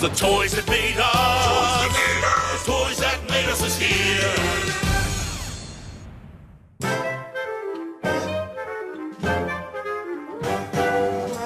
the toys that made us. The toys that made us is here.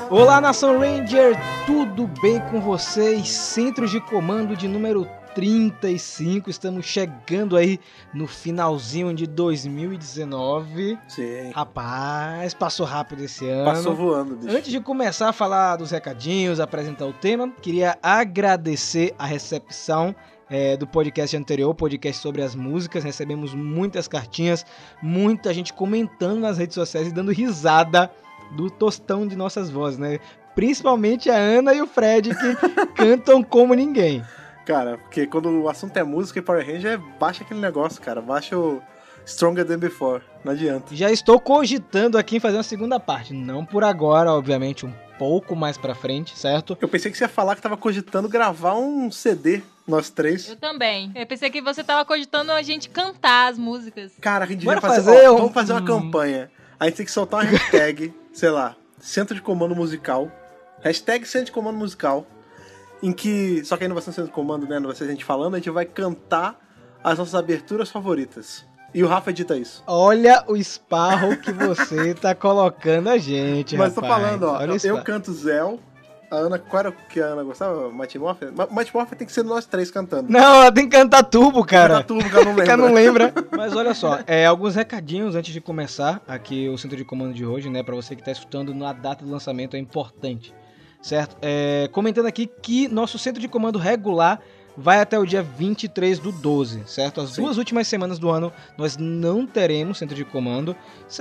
Olá, Nação Ranger, tudo bem com vocês? Centros de comando de número 35, estamos chegando aí no finalzinho de 2019. Sim. Rapaz, passou rápido esse ano. Passou voando, bicho. Antes de começar a falar dos recadinhos, apresentar o tema, queria agradecer a recepção é, do podcast anterior, podcast sobre as músicas. Recebemos muitas cartinhas, muita gente comentando nas redes sociais e dando risada do tostão de nossas vozes, né? Principalmente a Ana e o Fred, que cantam como ninguém. Cara, porque quando o assunto é música e Power Ranger, baixa aquele negócio, cara. Baixa o Stronger Than Before. Não adianta. Já estou cogitando aqui em fazer uma segunda parte. Não por agora, obviamente, um pouco mais pra frente, certo? Eu pensei que você ia falar que tava cogitando gravar um CD, nós três. Eu também. Eu pensei que você tava cogitando a gente cantar as músicas. Cara, a gente Bora devia fazer. fazer ó, um- Vamos fazer uma campanha. A gente tem que soltar uma hashtag, sei lá, Centro de Comando Musical. Hashtag Centro de Comando Musical. Em que. Só que aí não vai ser centro de comando, né? Não vai ser a gente falando, a gente vai cantar as nossas aberturas favoritas. E o Rafa edita isso. Olha o esparro que você tá colocando a gente, Mas tô rapaz. falando, ó. Olha o Eu canto Zell. A Ana, qual era o que a Ana gostava? Mighty Morphin? Ma- Mighty Morphin tem que ser nós três cantando. Não, ela tem que cantar turbo, cara. Canta tudo que ela não Que lembra. ela não lembra. Mas olha só, é, alguns recadinhos antes de começar aqui o centro de comando de hoje, né? Pra você que tá escutando na data do lançamento é importante, certo? É, comentando aqui que nosso centro de comando regular vai até o dia 23 do 12, certo? As Sim. duas últimas semanas do ano nós não teremos centro de comando.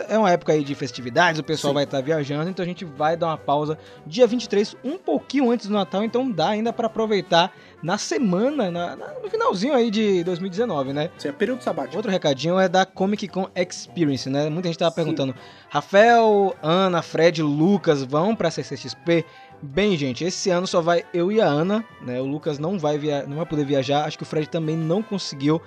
É uma época aí de festividades, o pessoal Sim. vai estar viajando, então a gente vai dar uma pausa dia 23, um pouquinho antes do Natal, então dá ainda pra aproveitar na semana, na- na- no finalzinho aí de 2019, né? Sim, é período sabático. Outro recadinho é da Comic Con Experience, né? Muita gente tava perguntando: Rafael, Ana, Fred, Lucas vão pra CCXP? Bem, gente, esse ano só vai eu e a Ana, né? O Lucas não vai, via... não vai poder viajar, acho que o Fred também não conseguiu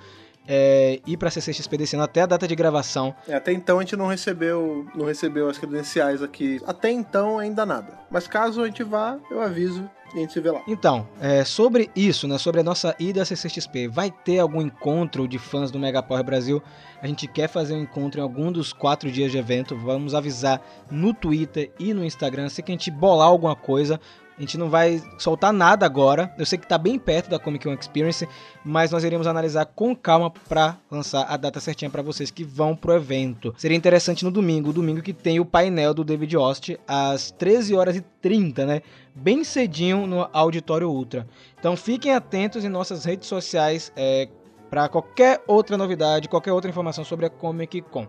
é, ir pra CCXP desse ano até a data de gravação. É, até então a gente não recebeu, não recebeu as credenciais aqui. Até então ainda nada. Mas caso a gente vá, eu aviso e a gente se vê lá. Então, é, sobre isso, né, sobre a nossa ida à CCXP, vai ter algum encontro de fãs do Mega Power Brasil? A gente quer fazer um encontro em algum dos quatro dias de evento. Vamos avisar no Twitter e no Instagram. Assim que a gente bolar alguma coisa, a gente não vai soltar nada agora. Eu sei que tá bem perto da Comic Con Experience, mas nós iremos analisar com calma para lançar a data certinha para vocês que vão pro evento. Seria interessante no domingo, domingo que tem o painel do David Ost às 13 horas e 30, né? Bem cedinho no Auditório Ultra. Então fiquem atentos em nossas redes sociais é, para qualquer outra novidade, qualquer outra informação sobre a Comic Con.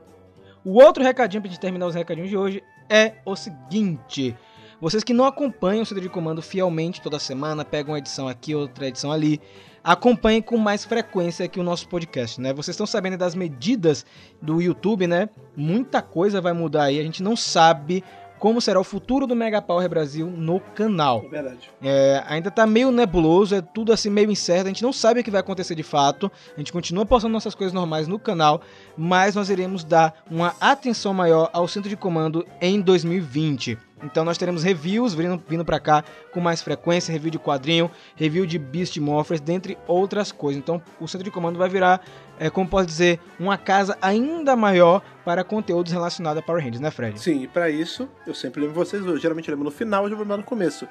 O outro recadinho pra gente terminar os recadinhos de hoje é o seguinte. Vocês que não acompanham o Centro de Comando fielmente toda semana, pegam uma edição aqui, outra edição ali, acompanhem com mais frequência aqui o nosso podcast, né? Vocês estão sabendo das medidas do YouTube, né? Muita coisa vai mudar aí, a gente não sabe como será o futuro do Mega Power Brasil no canal. É verdade. É, ainda tá meio nebuloso, é tudo assim meio incerto, a gente não sabe o que vai acontecer de fato. A gente continua postando nossas coisas normais no canal, mas nós iremos dar uma atenção maior ao centro de comando em 2020. Então nós teremos reviews vindo, vindo para cá com mais frequência, review de quadrinho, review de Beast Morphers, dentre outras coisas. Então o centro de comando vai virar, é, como posso dizer, uma casa ainda maior para conteúdos relacionados a Power Rangers, né Fred? Sim, e pra isso, eu sempre lembro vocês, eu geralmente lembro no final, eu já vou lembrar no começo.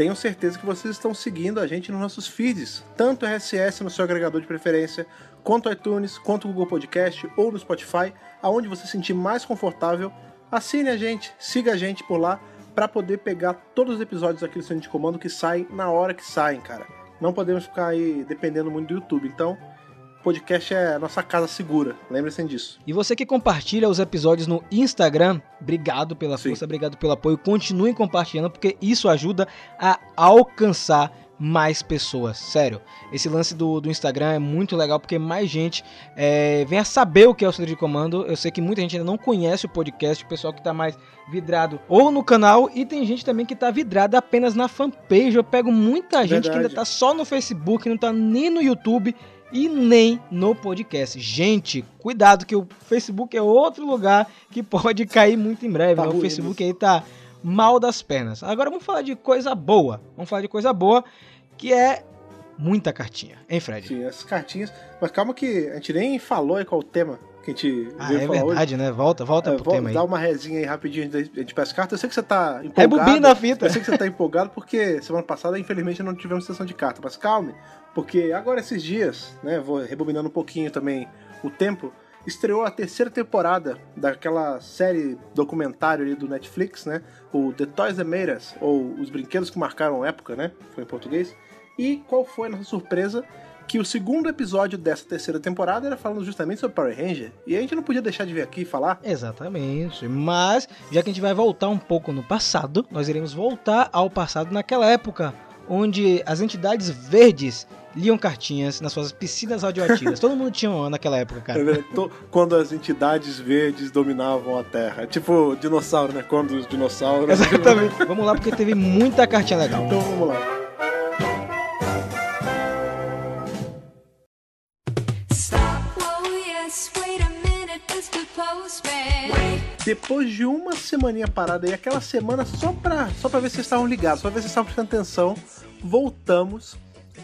Tenho certeza que vocês estão seguindo a gente nos nossos feeds, tanto RSS no seu agregador de preferência, quanto iTunes, quanto Google Podcast ou no Spotify, aonde você se sentir mais confortável. Assine a gente, siga a gente por lá para poder pegar todos os episódios aqui do Centro de Comando que saem na hora que saem, cara. Não podemos ficar aí dependendo muito do YouTube, então podcast é a nossa casa segura, lembre-se disso. E você que compartilha os episódios no Instagram, obrigado pela Sim. força, obrigado pelo apoio. Continuem compartilhando, porque isso ajuda a alcançar mais pessoas. Sério, esse lance do, do Instagram é muito legal, porque mais gente é, vem a saber o que é o Centro de Comando. Eu sei que muita gente ainda não conhece o podcast, o pessoal que tá mais vidrado ou no canal, e tem gente também que tá vidrada apenas na fanpage. Eu pego muita gente que ainda Verdade. tá só no Facebook, não tá nem no YouTube e nem no podcast. Gente, cuidado que o Facebook é outro lugar que pode cair muito em breve. Tá né? O Facebook aí tá mal das pernas. Agora vamos falar de coisa boa. Vamos falar de coisa boa que é muita cartinha, hein, Fred? Tinha essas cartinhas. Mas calma que a gente nem falou aí qual o tema que a gente Ah, é verdade, né? Volta, volta hoje. pro tema aí. dar uma resinha aí rapidinho antes da gente pegar as cartas. Eu sei que você tá empolgado. Rebobina a fita. Eu sei que você tá empolgado porque semana passada, infelizmente, não tivemos sessão de carta. Mas calme, porque agora esses dias, né? Vou rebobinando um pouquinho também o tempo. Estreou a terceira temporada daquela série documentário ali do Netflix, né? O The Toys That Made Us, ou Os Brinquedos que Marcaram Época, né? Foi em português. E qual foi a nossa surpresa? Que o segundo episódio dessa terceira temporada era falando justamente sobre Power Ranger. E a gente não podia deixar de vir aqui falar. Exatamente. Mas, já que a gente vai voltar um pouco no passado, nós iremos voltar ao passado naquela época onde as entidades verdes liam cartinhas nas suas piscinas radioativas. Todo mundo tinha uma naquela época, cara. To- Quando as entidades verdes dominavam a Terra. Tipo dinossauro, né? Quando os dinossauros. Exatamente. Vamos lá porque teve muita cartinha legal. Então vamos lá. Depois de uma semaninha parada e aquela semana só pra, só pra ver se vocês estavam ligados, só pra ver se vocês estavam prestando atenção, voltamos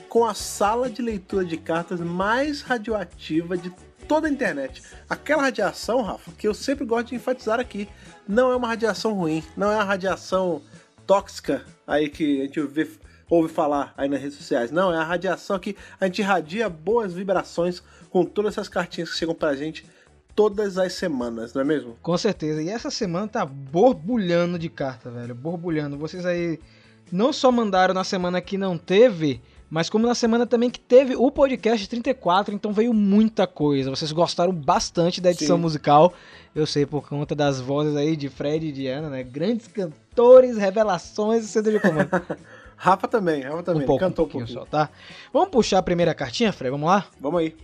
com a sala de leitura de cartas mais radioativa de toda a internet. Aquela radiação, Rafa, que eu sempre gosto de enfatizar aqui, não é uma radiação ruim, não é uma radiação tóxica aí que a gente vê, ouve falar aí nas redes sociais. Não, é a radiação que a gente irradia boas vibrações com todas essas cartinhas que chegam pra gente todas as semanas, não é mesmo? Com certeza. E essa semana tá borbulhando de carta, velho. Borbulhando. Vocês aí não só mandaram na semana que não teve, mas como na semana também que teve o podcast 34, então veio muita coisa. Vocês gostaram bastante da edição Sim. musical. Eu sei por conta das vozes aí de Fred e Diana, né? Grandes cantores, revelações e centro de comando. Rafa também, Rafa também. um pouco, um Cantou um pouquinho pouquinho. só, tá? Vamos puxar a primeira cartinha, Fred? Vamos lá? Vamos aí.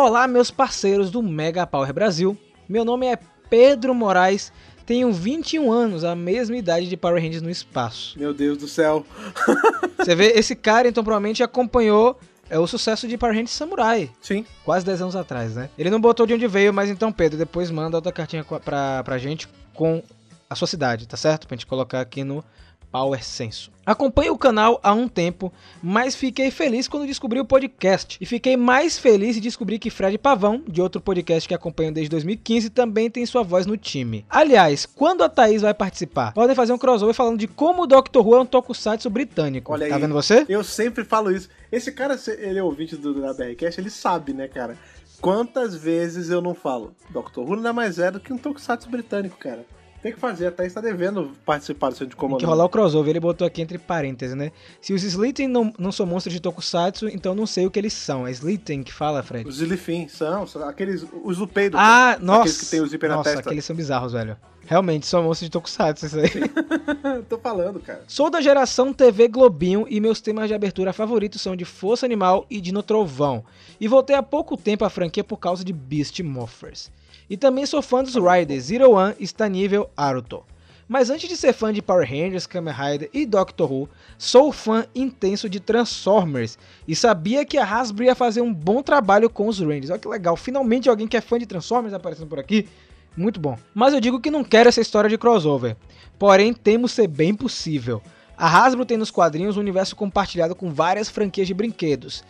Olá, meus parceiros do Mega Power Brasil. Meu nome é Pedro Moraes, tenho 21 anos, a mesma idade de Power Rangers no espaço. Meu Deus do céu. Você vê, esse cara então provavelmente acompanhou é, o sucesso de Power Rangers Samurai, Sim. quase 10 anos atrás, né? Ele não botou de onde veio, mas então, Pedro, depois manda outra cartinha pra, pra gente com a sua cidade, tá certo? Pra gente colocar aqui no Power Senso. Acompanho o canal há um tempo, mas fiquei feliz quando descobri o podcast. E fiquei mais feliz de descobrir que Fred Pavão, de outro podcast que acompanho desde 2015, também tem sua voz no time. Aliás, quando a Thaís vai participar? Podem fazer um crossover falando de como o Doctor Who é um tokusatsu britânico. Olha tá aí. vendo você? Eu sempre falo isso. Esse cara, ele é ouvinte do, da BRCast, ele sabe, né, cara? Quantas vezes eu não falo? Doctor Who nada mais é do que um tokusatsu britânico, cara. Tem que fazer, a Thaís tá devendo participar do centro de Tem comando. que rolar o crossover, ele botou aqui entre parênteses, né? Se os Slitten não, não são monstros de Tokusatsu, então não sei o que eles são. É Slitten que fala, Fred? Os Zilifin são, são aqueles. Os Lupeidos. Ah, nossa! Aqueles que tem o zíper na Nossa, testa. aqueles são bizarros, velho. Realmente, são monstros de Tokusatsu, isso aí. Tô falando, cara. Sou da geração TV Globinho e meus temas de abertura favoritos são de Força Animal e Dino Trovão. E voltei há pouco tempo à franquia por causa de Beast Morphers. E também sou fã dos Riders Zero One, Stanível, Aruto. Mas antes de ser fã de Power Rangers, Kamen Rider e Doctor Who, sou fã intenso de Transformers e sabia que a Hasbro ia fazer um bom trabalho com os Rangers. Olha que legal, finalmente alguém que é fã de Transformers aparecendo por aqui. Muito bom. Mas eu digo que não quero essa história de crossover. Porém, temo ser bem possível. A Hasbro tem nos quadrinhos um universo compartilhado com várias franquias de brinquedos.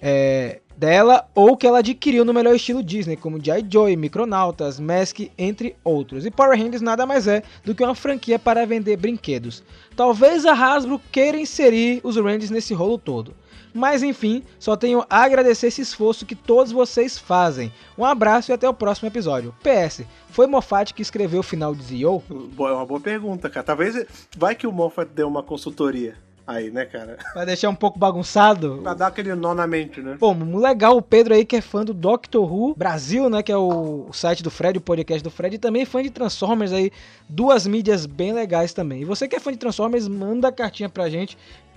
É, dela ou que ela adquiriu no melhor estilo Disney, como G.I. Joe, Micronautas, Mask, entre outros. E Power Rangers nada mais é do que uma franquia para vender brinquedos. Talvez a Hasbro queira inserir os Rangers nesse rolo todo. Mas enfim, só tenho a agradecer esse esforço que todos vocês fazem. Um abraço e até o próximo episódio. PS, foi Moffat que escreveu o final de Zio? É uma boa pergunta, cara. Talvez. Vai que o Moffat deu uma consultoria aí, né, cara? Pra deixar um pouco bagunçado? Pra dar aquele nó na mente, né? Pô, legal o Pedro aí que é fã do Doctor Who Brasil, né? Que é o, o site do Fred, o podcast do Fred, e também fã de Transformers aí, duas mídias bem legais também. E você que é fã de Transformers, manda a cartinha pra gente,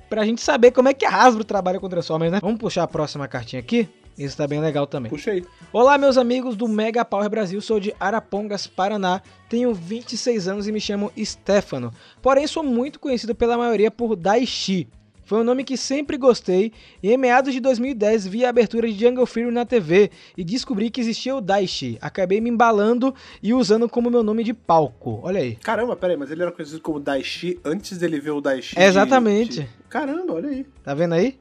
pra gente saber como é que a Hasbro trabalha com Transformers, né? Vamos puxar a próxima cartinha aqui? Isso tá bem legal também. Puxa aí. Olá, meus amigos do Mega Power Brasil, sou de Arapongas, Paraná, tenho 26 anos e me chamo Stefano. Porém, sou muito conhecido pela maioria por Daichi. Foi um nome que sempre gostei e em meados de 2010 vi a abertura de Jungle Fury na TV e descobri que existia o Daishi. Acabei me embalando e usando como meu nome de palco. Olha aí. Caramba, peraí, mas ele era conhecido como Daishi antes dele ver o Daishi. de- Exatamente. de- Caramba, olha aí. Tá vendo aí?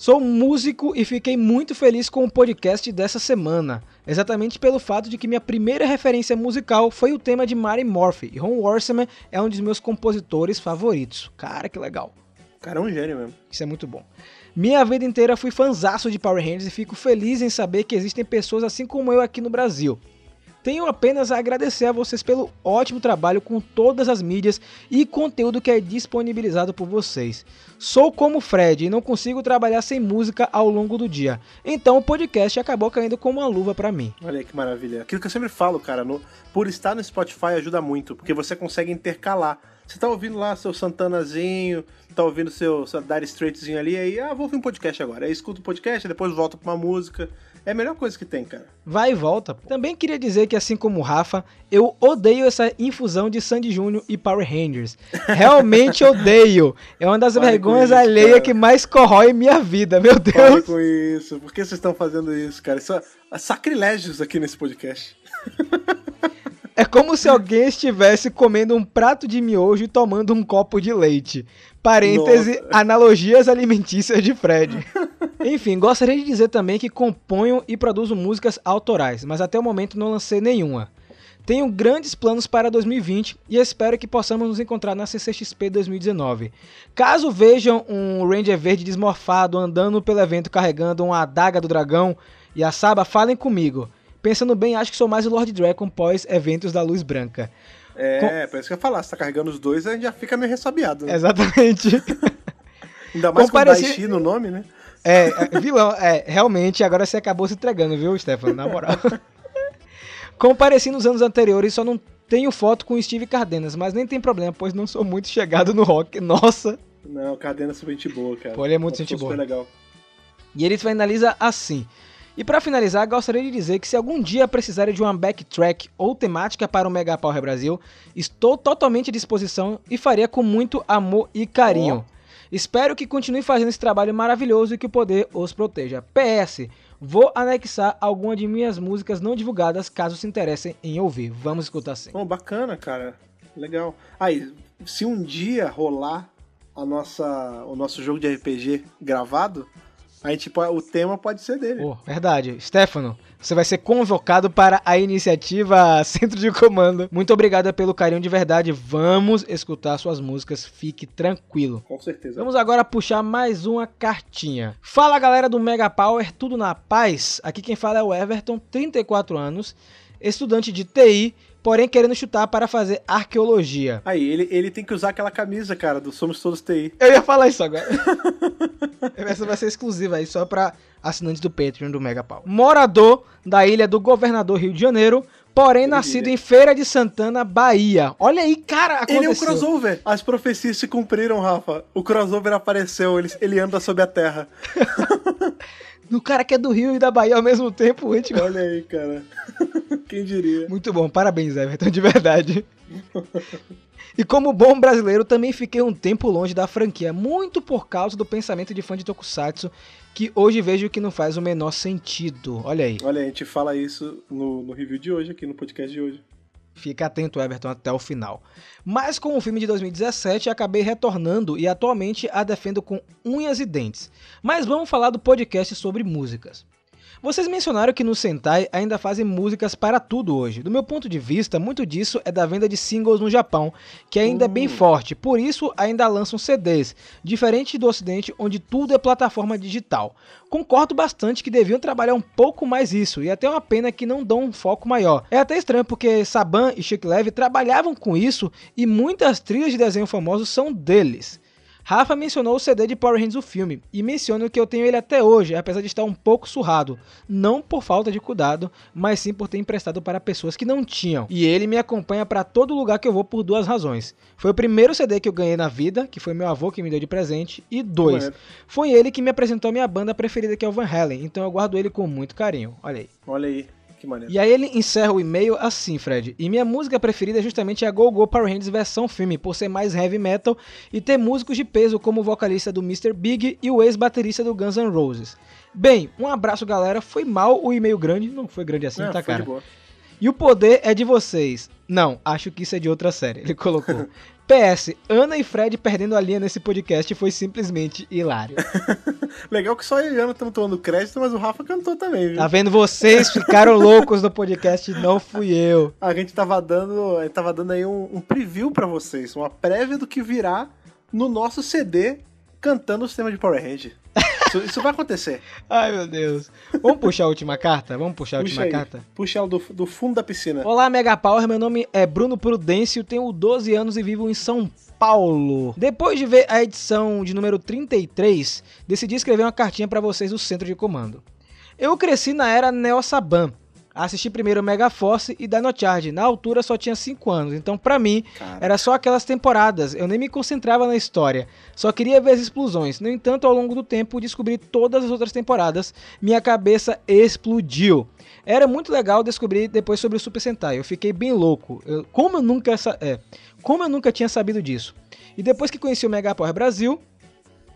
Sou músico e fiquei muito feliz com o podcast dessa semana, exatamente pelo fato de que minha primeira referência musical foi o tema de Mary Morphy, e Ron Worcman é um dos meus compositores favoritos. Cara, que legal. O cara é um gênio mesmo. Isso é muito bom. Minha vida inteira fui fanzaço de Power Rangers e fico feliz em saber que existem pessoas assim como eu aqui no Brasil. Tenho apenas a agradecer a vocês pelo ótimo trabalho com todas as mídias e conteúdo que é disponibilizado por vocês. Sou como Fred e não consigo trabalhar sem música ao longo do dia. Então o podcast acabou caindo como uma luva pra mim. Olha aí que maravilha. Aquilo que eu sempre falo, cara, no- por estar no Spotify ajuda muito, porque você consegue intercalar. Você tá ouvindo lá seu Santanazinho, tá ouvindo seu, seu Dire Straitzinho ali, aí, ah, vou ouvir um podcast agora. Aí escuta o podcast, depois volta pra uma música. É a melhor coisa que tem, cara. Vai e volta. pô. Também queria dizer que, assim como o Rafa, eu odeio essa infusão de Sandy Júnior e Power Rangers. Realmente odeio. É uma das Pare vergonhas alheias que mais corrói minha vida, meu Deus. com isso. Por que vocês estão fazendo isso, cara? Isso é sacrilégios aqui nesse podcast. É como se alguém estivesse comendo um prato de miojo e tomando um copo de leite. Parêntese, Nossa. analogias alimentícias de Fred. Enfim, gostaria de dizer também que componho e produzo músicas autorais, mas até o momento não lancei nenhuma. Tenho grandes planos para 2020 e espero que possamos nos encontrar na CCXP 2019. Caso vejam um Ranger verde desmorfado andando pelo evento carregando uma adaga do dragão e a Saba, falem comigo. Pensando bem, acho que sou mais o Lord Dragon pós eventos da Luz Branca. É, por isso que eu ia falar, se tá carregando os dois, a gente já fica meio ressabiado, né? Exatamente. Ainda mais com Compareci- Daishi no nome, né? É, é, vilão, é, realmente, agora você acabou se entregando, viu, Stefano? Na moral. Compareci nos anos anteriores, só não tenho foto com o Steve Cardenas, mas nem tem problema, pois não sou muito chegado no rock. Nossa! Não, Cadena é super gente boa, cara. Pô, ele é muito Uma gente boa. Super legal. E ele finaliza assim. E pra finalizar, gostaria de dizer que se algum dia precisarem de uma backtrack ou temática para o Mega Power Brasil, estou totalmente à disposição e faria com muito amor e carinho. Espero que continue fazendo esse trabalho maravilhoso e que o poder os proteja. PS, vou anexar alguma de minhas músicas não divulgadas caso se interessem em ouvir. Vamos escutar sim. Bom, bacana, cara. Legal. Aí, se um dia rolar a nossa, o nosso jogo de RPG gravado, a gente, po- o tema pode ser dele. Pô, verdade. Stefano, você vai ser convocado para a iniciativa Centro de Comando. Muito obrigado pelo carinho de verdade. Vamos escutar suas músicas. Fique tranquilo. Com certeza. Vamos agora puxar mais uma cartinha. Fala galera do Mega Power, tudo na paz? Aqui quem fala é o Everton, 34 anos, estudante de TI, porém querendo chutar para fazer arqueologia. Aí, ele, ele tem que usar aquela camisa, cara, do Somos Todos TI. Eu ia falar isso agora. Essa vai ser exclusiva aí, só para assinantes do Patreon do Mega Power. Morador da ilha do Governador Rio de Janeiro, porém nascido em Feira de Santana, Bahia. Olha aí, cara, aconteceu. Ele é um crossover. As profecias se cumpriram, Rafa. O crossover apareceu, ele, ele anda sob a terra. No cara que é do Rio e da Bahia ao mesmo tempo, gente. Olha aí, cara. Quem diria? Muito bom, parabéns, Everton, de verdade. E como bom brasileiro, também fiquei um tempo longe da franquia, muito por causa do pensamento de fã de Tokusatsu, que hoje vejo que não faz o menor sentido. Olha aí. Olha, a gente fala isso no, no review de hoje, aqui no podcast de hoje. Fica atento, Everton, até o final. Mas com o filme de 2017, acabei retornando e atualmente a defendo com unhas e dentes. Mas vamos falar do podcast sobre músicas. Vocês mencionaram que no Sentai ainda fazem músicas para tudo hoje. Do meu ponto de vista, muito disso é da venda de singles no Japão, que ainda é bem forte, por isso ainda lançam CDs, diferente do Ocidente, onde tudo é plataforma digital. Concordo bastante que deviam trabalhar um pouco mais isso, e até uma pena que não dão um foco maior. É até estranho porque Saban e Chick Levy trabalhavam com isso e muitas trilhas de desenho famosos são deles. Rafa mencionou o CD de Power Rangers o filme, e menciono que eu tenho ele até hoje, apesar de estar um pouco surrado. Não por falta de cuidado, mas sim por ter emprestado para pessoas que não tinham. E ele me acompanha para todo lugar que eu vou por duas razões. Foi o primeiro CD que eu ganhei na vida, que foi meu avô que me deu de presente, e dois, foi ele que me apresentou a minha banda preferida que é o Van Halen, então eu guardo ele com muito carinho. Olha aí. Olha aí. Que maneiro. E aí ele encerra o e-mail assim, Fred. E minha música preferida é justamente a Go Go Power Rangers versão filme, por ser mais heavy metal e ter músicos de peso como o vocalista do Mr. Big e o ex-baterista do Guns N' Roses. Bem, um abraço galera. Foi mal o e-mail grande, não foi grande assim, É, tá cara? E o poder é de vocês. Não, acho que isso é de outra série. Ele colocou. PS, Ana e Fred perdendo a linha nesse podcast foi simplesmente hilário. Legal que só eu e Ana estamos tomando crédito, mas o Rafa cantou também, viu? Tá vendo? Vocês ficaram loucos no podcast, não fui eu. A gente tava dando, tava dando aí um, um preview pra vocês, uma prévia do que virá no nosso CD cantando os temas de Power Ranger. Isso, isso vai acontecer. Ai, meu Deus. Vamos puxar a última carta? Vamos puxar a Puxa última aí. carta? Puxa ela do, do fundo da piscina. Olá, Mega Power. Meu nome é Bruno Prudêncio, tenho 12 anos e vivo em São Paulo. Depois de ver a edição de número 33, decidi escrever uma cartinha pra vocês do centro de comando. Eu cresci na era Neo Saban. Assisti primeiro Mega Force e Dino Charge. Na altura só tinha 5 anos, então pra mim Cara. era só aquelas temporadas. Eu nem me concentrava na história, só queria ver as explosões. No entanto, ao longo do tempo, descobri todas as outras temporadas. Minha cabeça explodiu. Era muito legal descobrir depois sobre o Super Sentai. Eu fiquei bem louco. Eu- como eu nunca é, como eu nunca tinha sabido disso. E depois que conheci o Mega Power Brasil,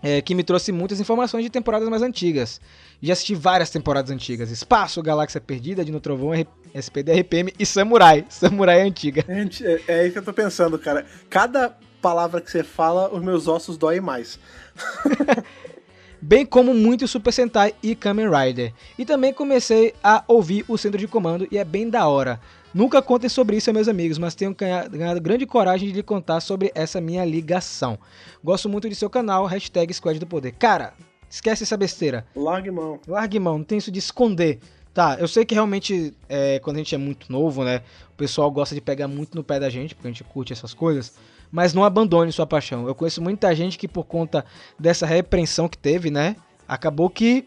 é, que me trouxe muitas informações de temporadas mais antigas. Já assisti várias temporadas antigas: Espaço, Galáxia Perdida, Dino Trovão, SPD, RPM e Samurai. Samurai é antiga. É, é isso que eu tô pensando, cara. Cada palavra que você fala, os meus ossos doem mais. bem como muito Super Sentai e Kamen Rider. E também comecei a ouvir o centro de comando e é bem da hora. Nunca contem sobre isso, meus amigos, mas tenho ganha- ganhado grande coragem de lhe contar sobre essa minha ligação. Gosto muito de seu canal, hashtag Squad do Poder. Cara, esquece essa besteira. Largue mão. Largue mão, não tem isso de esconder. Tá, eu sei que realmente, é, quando a gente é muito novo, né? O pessoal gosta de pegar muito no pé da gente, porque a gente curte essas coisas. Mas não abandone sua paixão. Eu conheço muita gente que, por conta dessa repreensão que teve, né? Acabou que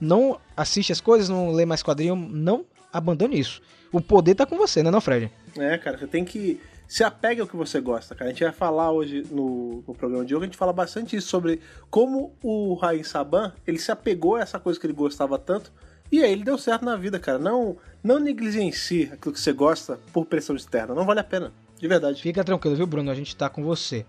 não assiste as coisas, não lê mais quadrinho. Não abandone isso. O poder tá com você, né, não, Fred? É, cara, você tem que. Se apegue ao que você gosta, cara. A gente vai falar hoje no, no programa de hoje, a gente fala bastante isso sobre como o Rain Saban ele se apegou a essa coisa que ele gostava tanto. E aí ele deu certo na vida, cara. Não, não negligencie aquilo que você gosta por pressão externa. Não vale a pena. De verdade. Fica tranquilo, viu, Bruno? A gente tá com você.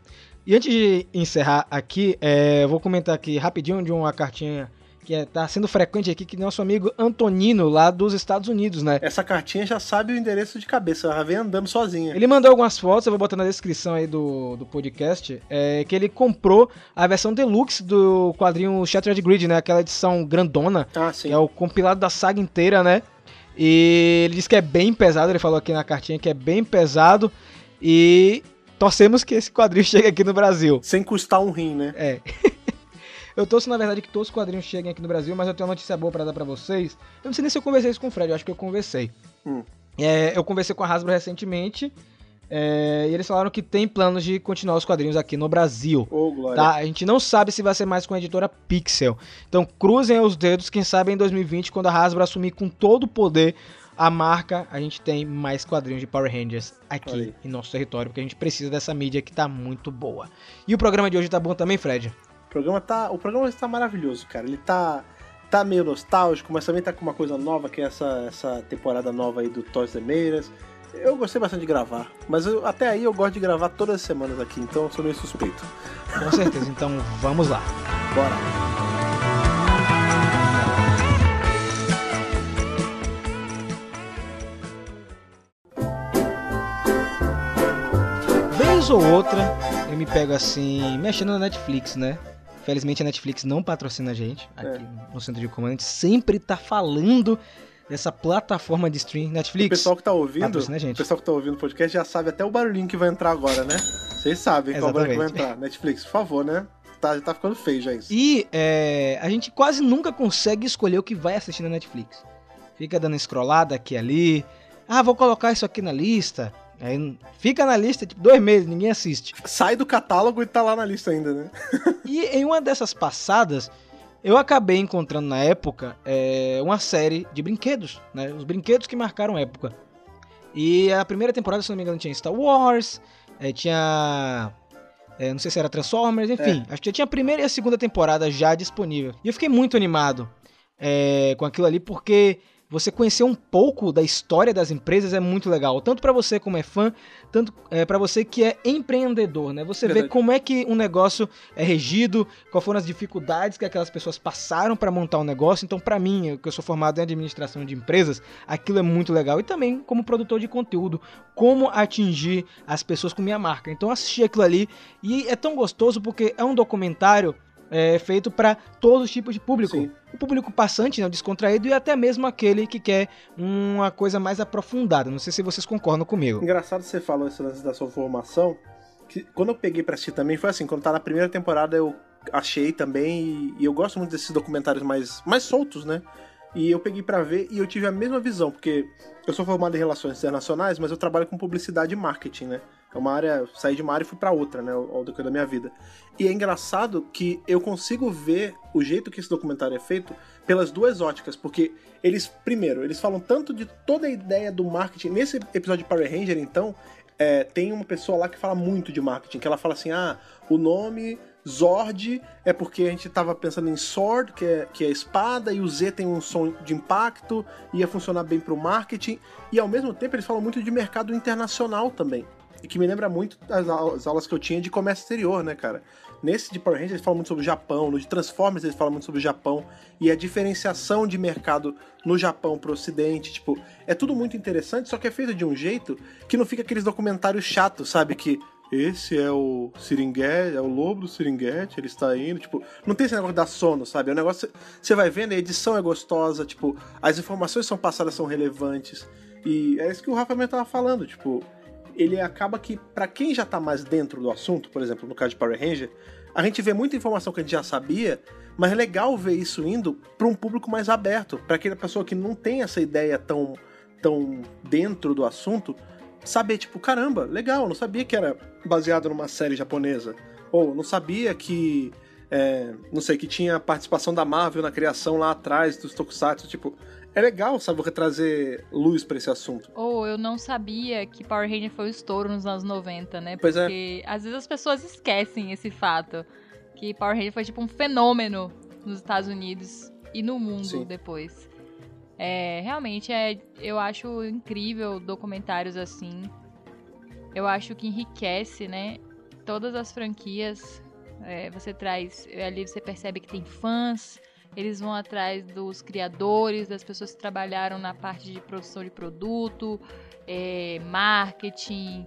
E antes de encerrar aqui, é, eu vou comentar aqui rapidinho de uma cartinha que é, tá sendo frequente aqui, que nosso amigo Antonino, lá dos Estados Unidos, né? Essa cartinha já sabe o endereço de cabeça, ela vem andando sozinha. Ele mandou algumas fotos, eu vou botar na descrição aí do, do podcast, é, que ele comprou a versão deluxe do quadrinho Shattered Grid, né? Aquela edição grandona, Ah, sim. que é o compilado da saga inteira, né? E ele disse que é bem pesado, ele falou aqui na cartinha que é bem pesado e torcemos que esse quadrinho chegue aqui no Brasil. Sem custar um rim, né? É. eu torço, na verdade, que todos os quadrinhos cheguem aqui no Brasil, mas eu tenho uma notícia boa pra dar pra vocês. Eu não sei nem se eu conversei isso com o Fred, eu acho que eu conversei. Hum. É, eu conversei com a Hasbro recentemente, é, e eles falaram que tem planos de continuar os quadrinhos aqui no Brasil. Glória. Tá? A gente não sabe se vai ser mais com a editora Pixel. Então cruzem os dedos, quem sabe em 2020, quando a Hasbro assumir com todo o poder a marca, a gente tem mais quadrinhos de Power Rangers aqui aí. em nosso território, porque a gente precisa dessa mídia que tá muito boa. E o programa de hoje tá bom também, Fred? O programa tá, o programa está maravilhoso, cara. Ele tá tá meio nostálgico, mas também tá com uma coisa nova, que é essa, essa temporada nova aí do Toys the Meiras. Eu gostei bastante de gravar, mas eu- até aí eu gosto de gravar todas as semanas aqui, então eu sou meio suspeito. Com certeza, então vamos lá. Bora. Vez ou outra, eu me pego assim, mexendo na Netflix, né? Felizmente a Netflix não patrocina a gente aqui no centro de comando. A gente sempre tá falando dessa plataforma de stream O Netflix. pessoal que tá ouvindo, o pessoal que tá ouvindo o podcast já sabe até o barulhinho que vai entrar agora, né? Vocês sabem qual barulho que vai entrar. Netflix, por favor, né? Tá, já tá ficando feio já isso. E é, a gente quase nunca consegue escolher o que vai assistir na Netflix. Fica dando scrollada aqui e ali. Ah, vou colocar isso aqui na lista. Aí fica na lista, tipo, dois meses, ninguém assiste. Sai do catálogo e tá lá na lista ainda, né? E em uma dessas passadas, eu acabei encontrando na época é, uma série de brinquedos, né? Os brinquedos que marcaram época. E a primeira temporada, se não me engano, tinha Star Wars, é, tinha. é, não sei se era Transformers, enfim. Acho que já tinha a primeira e a segunda temporada já disponível. E eu fiquei muito animado é, com aquilo ali, porque você conhecer um pouco da história das empresas é muito legal, tanto para você como é fã, tanto é, para você que é empreendedor, né? Você vê Verdade. como é que um negócio é regido, quais foram as dificuldades que aquelas pessoas passaram para montar um negócio. Então, para mim, eu- que eu sou formado em administração de empresas, aquilo é muito legal. E também como produtor de conteúdo, como atingir as pessoas com minha marca. Então, assisti aquilo ali e é tão gostoso porque é um documentário é, feito para todos os tipos de público. Sim. O público passante, né, o descontraído e até mesmo aquele que quer uma coisa mais aprofundada. Não sei se vocês concordam comigo. Engraçado você falou esse lance da sua formação. Que quando eu peguei pra assistir também, foi assim, quando tá na primeira temporada eu achei também, e, e eu gosto muito desses documentários mais, mais soltos, né? E eu peguei pra ver e eu tive a mesma visão, porque eu sou formado em relações internacionais, mas eu trabalho com publicidade e marketing, né? É uma área, saí de uma área e fui pra outra, né, ao decorrer da minha vida. E é engraçado que eu consigo ver o jeito que esse documentário é feito pelas duas óticas, porque eles, primeiro, eles falam tanto de toda a ideia do marketing. Nesse episódio de Power Ranger, então, é, tem uma pessoa lá que fala muito de marketing, que ela fala assim: ah, o nome Zord é porque a gente tava pensando em Sword, que é, que é espada, e o Z tem um som de impacto, ia funcionar bem pro marketing, e ao mesmo tempo eles falam muito de mercado internacional também. Que me lembra muito as, au- as aulas que eu tinha de comércio exterior, né, cara? Nesse de Power Rangers eles falam muito sobre o Japão, no de Transformers eles falam muito sobre o Japão, e a diferenciação de mercado no Japão pro ocidente, tipo, é tudo muito interessante, só que é feito de um jeito que não fica aqueles documentários chatos, sabe? Que esse é o Seringuete, é o lobo do Seringuete, ele está indo, tipo, não tem esse negócio da sono, sabe? É um negócio, você vai vendo, a edição é gostosa, tipo, as informações são passadas são relevantes, e é isso que o Rafa também tava falando, tipo, ele acaba que, pra quem já tá mais dentro do assunto, por exemplo, no caso de Power Ranger, a gente vê muita informação que a gente já sabia, mas é legal ver isso indo pra um público mais aberto, pra aquela pessoa que não tem essa ideia tão, tão dentro do assunto, saber, tipo, caramba, legal, não sabia que era baseado numa série japonesa. Ou não sabia que. é, não sei, que tinha participação da Marvel na criação lá atrás dos Tokusatsu. Tipo, é legal, sabe, você trazer luz pra esse assunto. Ou eu não sabia que Power Ranger foi o estouro nos anos 90, né? Pois é. Porque às vezes as pessoas esquecem esse fato. Que Power Ranger foi tipo um fenômeno nos Estados Unidos e no mundo Sim. depois. É, realmente, é, eu acho incrível documentários assim. Eu acho que enriquece, né? Todas as franquias. É, você traz. Ali você percebe que tem fãs. Eles vão atrás dos criadores, das pessoas que trabalharam na parte de produção de produto, é, marketing.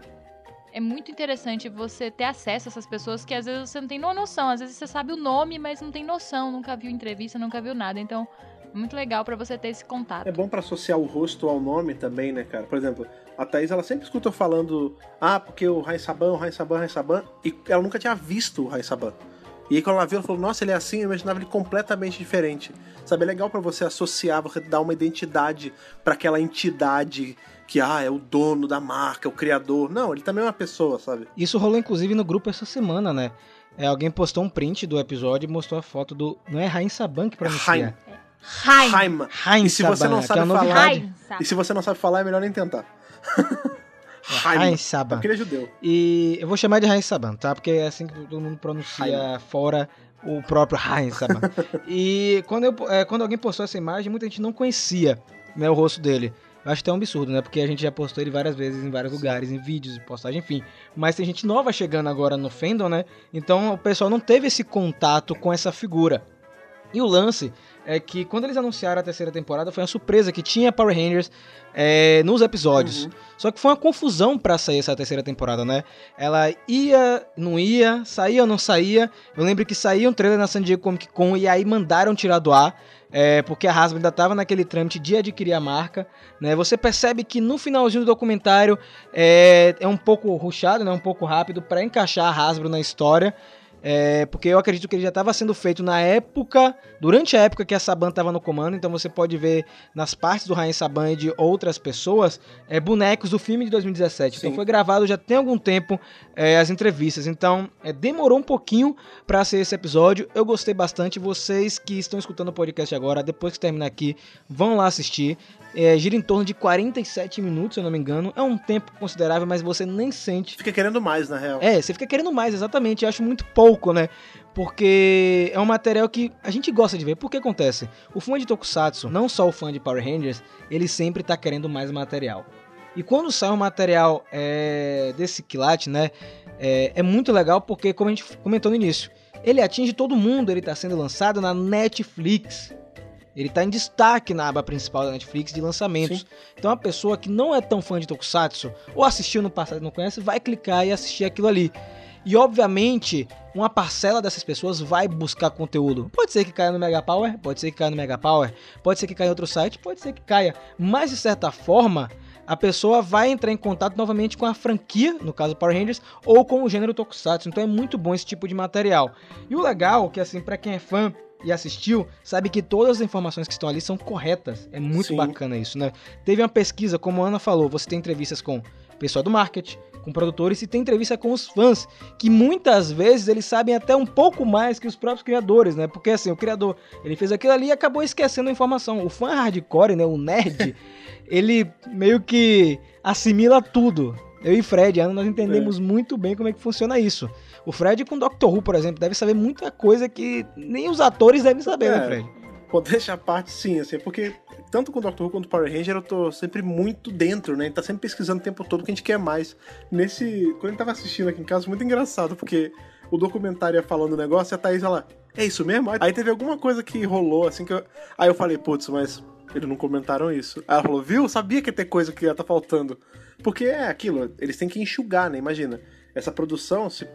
É muito interessante você ter acesso a essas pessoas que às vezes você não tem no- noção. Às vezes você sabe o nome, mas não tem noção, nunca viu entrevista, nunca viu nada. Então, é muito legal pra você ter esse contato. É bom pra associar o rosto ao nome também, né, cara? Por exemplo, a Thaís, ela sempre escuta eu falando, ah, porque o Rai Saban, o Rai Saban, o Rai Saban, e ela nunca tinha visto o Rai Saban. E aí quando ela viu, ela falou, nossa, ele é assim, eu imaginava ele completamente diferente. Sabe, é legal pra você associar, você dar uma identidade pra aquela entidade que, ah, é o dono da marca, é o criador. Não, ele também é uma pessoa, sabe? Isso rolou inclusive no grupo essa semana, né? É, alguém postou um print do episódio e mostrou a foto do. Não é Rain Saban que pronuncia? Haim. Haim. Haim. Rain E se você não sabe é falar-? E se você não sabe falar, é melhor nem tentar. Rain Haim. É Saban. porque ele é judeu. E eu vou chamar de Rain Saban, tá? Porque é assim que todo mundo pronuncia fora o próprio Rain Saban. e quando, eu, é, quando alguém postou essa imagem, muita gente não conhecia né, o rosto dele. Eu acho até um absurdo, né? Porque a gente já postou ele várias vezes em vários lugares, em vídeos, em postagem, enfim. Mas tem gente nova chegando agora no fandom, né? Então o pessoal não teve esse contato com essa figura. E o lance é que quando eles anunciaram a terceira temporada foi uma surpresa que tinha Power Rangers é, nos episódios. Uhum. Só que foi uma confusão pra sair essa terceira temporada, né? Ela ia, não ia, saía ou não saía. Eu lembro que saía um trailer na San Diego Comic Con e aí mandaram tirar do ar. é, porque a Hasbro ainda tava naquele trâmite de adquirir a marca, né? Você percebe que no finalzinho do documentário é, é um pouco rushado, né? Um pouco rápido pra encaixar a Hasbro na história. É, porque eu acredito que ele já estava sendo feito na época, durante a época que a Saban estava no comando, então você pode ver nas partes do Rain Saban e de outras pessoas é, bonecos do filme de 2017. Então Sim. foi gravado já tem algum tempo é, as entrevistas. Então é, demorou um pouquinho para ser esse episódio. Eu gostei bastante. Vocês que estão escutando o podcast agora, depois que terminar aqui, vão lá assistir. É, gira em torno de 47 minutos, se eu não me engano. É um tempo considerável, mas você nem sente Fica querendo mais, na real. é, você fica querendo mais, exatamente. Eu acho muito pouco né? Porque é um material que a gente gosta de ver. Por que acontece? O fã de Tokusatsu, não só o fã de Power Rangers, ele sempre tá querendo mais material. E quando sai um material é, desse quilate, né? É, é muito legal porque, como a gente comentou no início, ele atinge todo mundo, ele tá sendo lançado na Netflix. Ele tá em destaque na aba principal da Netflix de lançamentos. Então a pessoa que não é tão fã de Tokusatsu, ou assistiu no passado e não conhece, vai clicar e assistir aquilo ali. E obviamente, uma parcela dessas pessoas vai buscar conteúdo. Pode ser que caia no Mega Power, pode ser que caia no Mega Power, pode ser que caia em outro site, pode ser que caia. Mas de certa forma, a pessoa vai entrar em contato novamente com a franquia, no caso Power Rangers, ou com o gênero Tokusatsu. Então é muito bom esse tipo de material. E o legal, que assim, para quem é fã e assistiu, sabe que todas as informações que estão ali são corretas. É muito Sim. bacana isso, né? Teve uma pesquisa, como a Ana falou, você tem entrevistas com pessoal do marketing, com produtores e tem entrevista com os fãs, que muitas vezes eles sabem até um pouco mais que os próprios criadores, né? Porque assim, o criador, ele fez aquilo ali e acabou esquecendo a informação. O fã hardcore, né, o nerd, ele meio que assimila tudo. Eu e Fred, Ana, nós entendemos muito bem como é que funciona isso. O Fred com Doctor Who, por exemplo, deve saber muita coisa que nem os atores devem saber, né, É. Fred? Modéstia à parte, sim, assim, porque tanto com o Doctor Who quanto Power Ranger eu tô sempre muito dentro, né? A gente tá sempre pesquisando o tempo todo o que a gente quer mais. Nesse. Quando a gente tava assistindo aqui em casa, muito engraçado, porque o documentário ia falando o negócio e a Thaís ela. É isso mesmo? Aí teve alguma coisa que rolou, assim, que eu. Aí eu falei, putz, mas eles não comentaram isso. Aí ela falou, viu? Sabia que ia ter coisa que ia tá faltando. Porque é aquilo, eles têm que enxugar, né? Imagina. Essa produção, se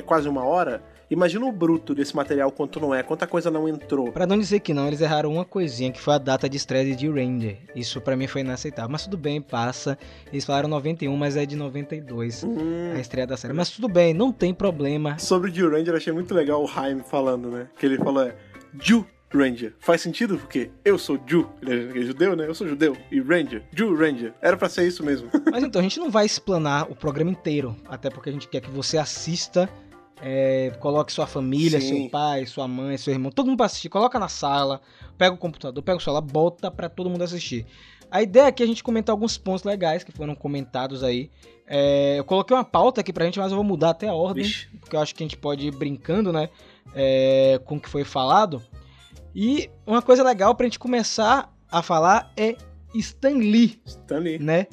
é quase uma hora. Imagina o bruto desse material quanto não é, quanta coisa não entrou. Pra não dizer que não, eles erraram uma coisinha, que foi a data de estreia de Ranger. Isso pra mim foi inaceitável. Mas tudo bem, passa. Eles falaram 91, mas é de 92 Hum. a estreia da série. Mas tudo bem, não tem problema. Sobre o Jill Ranger, achei muito legal o Haim falando, né? Que ele falou é Jill Ranger. Faz sentido porque eu sou Ju. Ele é judeu, né? Eu sou judeu. E Ranger. Jill Ranger. Era pra ser isso mesmo. Mas então, a gente não vai explanar o programa inteiro. Até porque a gente quer que você assista. É, coloque sua família, Sim. seu pai, sua mãe, seu irmão, todo mundo pra assistir. Coloca na sala, pega o computador, pega o celular, bota pra todo mundo assistir. A ideia aqui é a gente comentar alguns pontos legais que foram comentados aí. É, eu coloquei uma pauta aqui pra gente, mas eu vou mudar até a ordem. Vixe. porque eu acho que a gente pode ir brincando, né, é, com o que foi falado. E uma coisa legal pra gente começar a falar é Stan Lee, Stanley. né?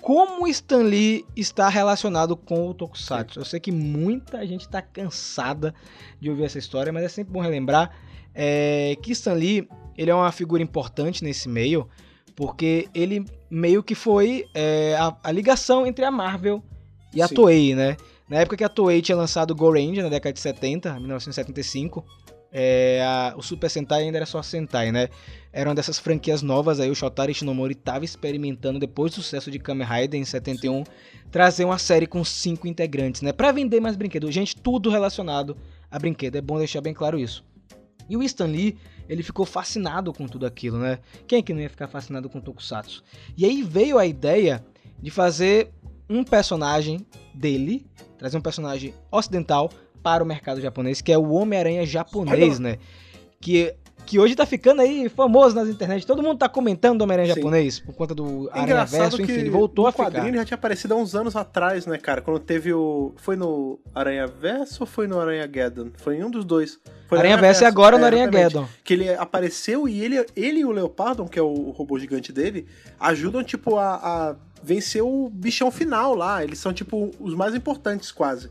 Como Stan Lee está relacionado com o Tokusatsu? Eu sei que muita gente está cansada de ouvir essa história, mas é sempre bom relembrar é, que Stan Lee ele é uma figura importante nesse meio, porque ele meio que foi é, a, a ligação entre a Marvel e a Sim. Toei, né? Na época que a Toei tinha lançado o Go Ranger, na década de 70, 1975, é, a- o Super Sentai ainda era só Sentai, né? Era uma dessas franquias novas aí, o Shotaro Ishinomori estava experimentando, depois do sucesso de Kamen Rider em 71, trazer uma série com cinco integrantes, né? Pra vender mais brinquedos. Gente, tudo relacionado a brinquedo, é bom deixar bem claro isso. E o Stan Lee, ele ficou fascinado com tudo aquilo, né? Quem é que não ia ficar fascinado com Tokusatsu? E aí veio a ideia de fazer um personagem dele, trazer um personagem ocidental para o mercado japonês, que é o Homem-Aranha japonês, né? Que, que hoje tá ficando aí famoso nas internet. Todo mundo tá comentando do Homem-Aranha japonês por conta do É Aranha Verso, enfim, ele voltou a quadrinho ficar. ele já tinha aparecido há uns anos atrás, né, cara? Quando teve o... Foi no Aranha Verso ou foi no Aranha Geddon? Foi em um dos dois. Foi Aranha Verso e agora no Aranha. Geddon. Que ele apareceu e ele, ele e o Leopardon, que é o robô gigante dele, ajudam, tipo, a, a vencer o bichão final lá. Eles são, tipo, os mais importantes, quase.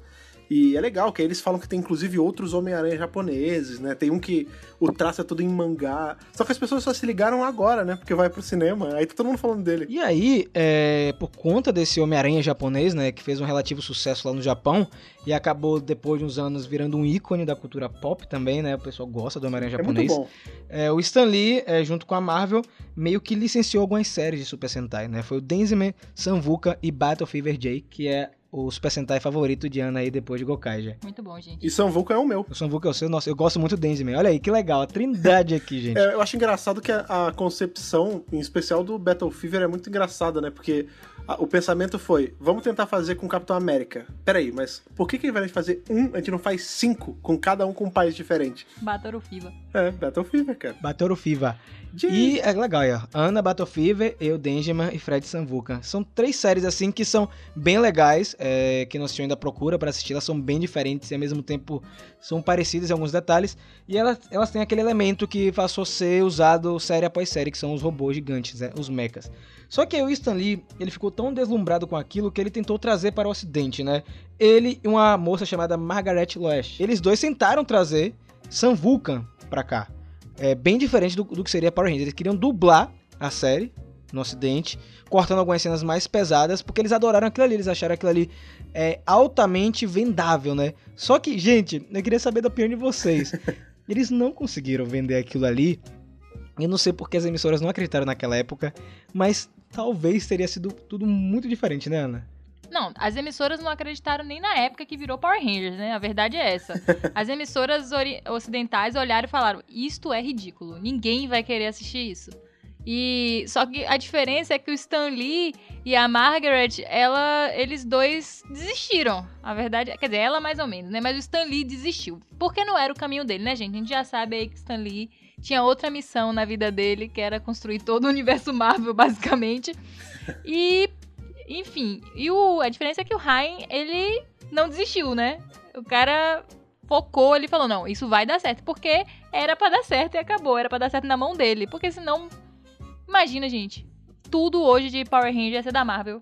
E é legal, que eles falam que tem inclusive outros Homem-Aranha japoneses, né? Tem um que o traço é tudo em mangá. Só que as pessoas só se ligaram agora, né? Porque vai pro cinema. Aí tá todo mundo falando dele. E aí, é, por conta desse Homem-Aranha japonês, né, que fez um relativo sucesso lá no Japão e acabou depois de uns anos virando um ícone da cultura pop também, né? O pessoal gosta do Homem-Aranha É muito japonês. bom. É, o Stan Lee, é, junto com a Marvel, meio que licenciou algumas séries de Super Sentai, né? Foi o Denziman, Samvuka e Battle Fever J, que é o Super Sentai favorito de Ana aí depois de Gokaiger. Muito bom, gente. E São Vulcan é o meu. O Samvuka é o seu, nossa, eu gosto muito do Denziman. Olha aí, que legal, a trindade aqui, gente. É, eu acho engraçado que a, a concepção, em especial do Battle Fever, é muito engraçada, né? Porque Ah, O pensamento foi, vamos tentar fazer com o Capitão América. Peraí, mas por que, que ao invés de fazer um, a gente não faz cinco, com cada um com um país diferente? Batoru Fiva. É, Battlefield, cara. Batoru Fiva. De- E é legal, ó. Ana, Battlefield, eu, Denjiman e Fred Samvuca. São três séries, assim, que são bem legais, é, que nosso ainda procura pra assistir. Elas são bem diferentes e, ao mesmo tempo, são parecidas em alguns detalhes. E elas, elas têm aquele elemento que passou a ser usado série após série, que são os robôs gigantes, né, os mechas. Só que aí o Stan Lee, ele ficou tão deslumbrado com aquilo que ele tentou trazer para o ocidente, né? Ele e uma moça chamada Margaret Loesch. Eles dois tentaram trazer Sam Vulcan pra cá. É bem diferente do, do que seria Power Rangers. Eles queriam dublar a série no ocidente, cortando algumas cenas mais pesadas, porque eles adoraram aquilo ali, eles acharam aquilo ali é, altamente vendável, né? Só que, gente, eu queria saber da opinião de vocês. Eles não conseguiram vender aquilo ali. Eu não sei porque as emissoras não acreditaram naquela época, mas talvez teria sido tudo muito diferente, né, Ana? Não, as emissoras não acreditaram nem na época que virou Power Rangers, né? A verdade é essa. As emissoras ocidentais olharam e falaram: Isto é ridículo, ninguém vai querer assistir isso. E só que a diferença é que o Stan Lee e a Margaret, ela, eles dois desistiram. A verdade, é- quer dizer, ela mais ou menos, né? Mas o Stan Lee desistiu. Porque não era o caminho dele, né, gente? A gente já sabe aí que o Stan Lee tinha outra missão na vida dele, que era construir todo o universo Marvel, basicamente. E enfim, e o, a diferença é que o Ryan, ele não desistiu, né? O cara focou, ele falou, não, isso vai dar certo, porque era pra dar certo e acabou, era pra dar certo na mão dele, porque senão, imagina, gente, tudo hoje de Power Rangers ia ser da Marvel.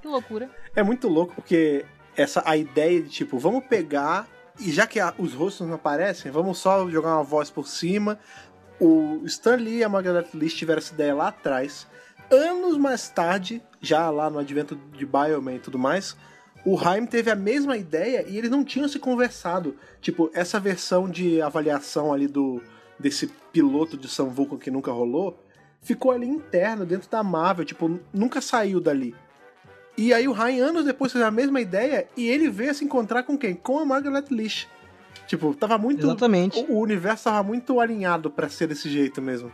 Que loucura. É muito louco porque essa a ideia de tipo, vamos pegar e já que a- os rostos não aparecem, vamos só jogar uma voz por cima. O Stan Lee e a Margaret Lee tiveram essa ideia lá atrás. Anos mais tarde, já lá no advento de Bioman e tudo mais, o Haim teve a mesma ideia e eles não tinham se conversado. Tipo, essa versão de avaliação ali do desse piloto de Sam Vulcan que nunca rolou, ficou ali interno dentro da Marvel, tipo, nunca saiu dali. E aí o Ryan, anos depois, fez a mesma ideia e ele veio se encontrar com quem? Com a Margaret Lish. Tipo, tava muito... Exatamente. O, o universo tava muito alinhado pra ser desse jeito mesmo.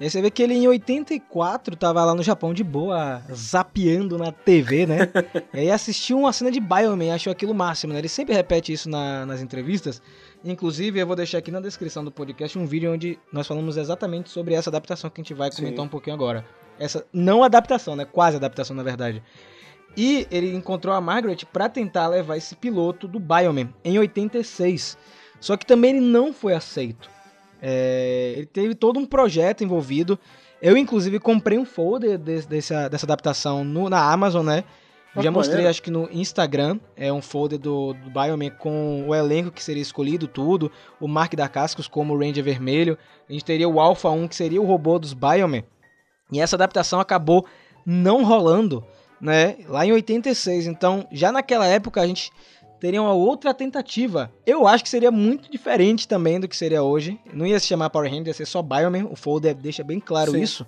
E aí você vê que ele em 84 tava lá no Japão de boa, zapeando na TV, né? e aí assistiu uma cena de Bioman, achou aquilo máximo, né? Ele sempre repete isso na- nas entrevistas. Inclusive, eu vou deixar aqui na descrição do podcast um vídeo onde nós falamos exatamente sobre essa adaptação que a gente vai Sim. comentar um pouquinho agora. Essa não adaptação, né? Quase adaptação, na verdade. E ele encontrou a Margaret pra tentar levar esse piloto do Bioman em 86. Só que também ele não foi aceito. É, ele teve todo um projeto envolvido. Eu, inclusive, comprei um folder desse- dessa, dessa adaptação no- na Amazon, né? Ah, Já mostrei, acho que no Instagram, é um folder do, do Bioman com o elenco que seria escolhido, tudo. O Mark da Cascos como o Ranger Vermelho. A gente teria o Alpha 1, que seria o robô dos Bioman. E essa adaptação acabou não rolando, né? Lá em 86. Então, já naquela época, a gente teria uma outra tentativa. Eu acho que seria muito diferente também do que seria hoje. Não ia se chamar Power Rangers, ia ser só Bioman. O folder deixa bem claro Sim. isso.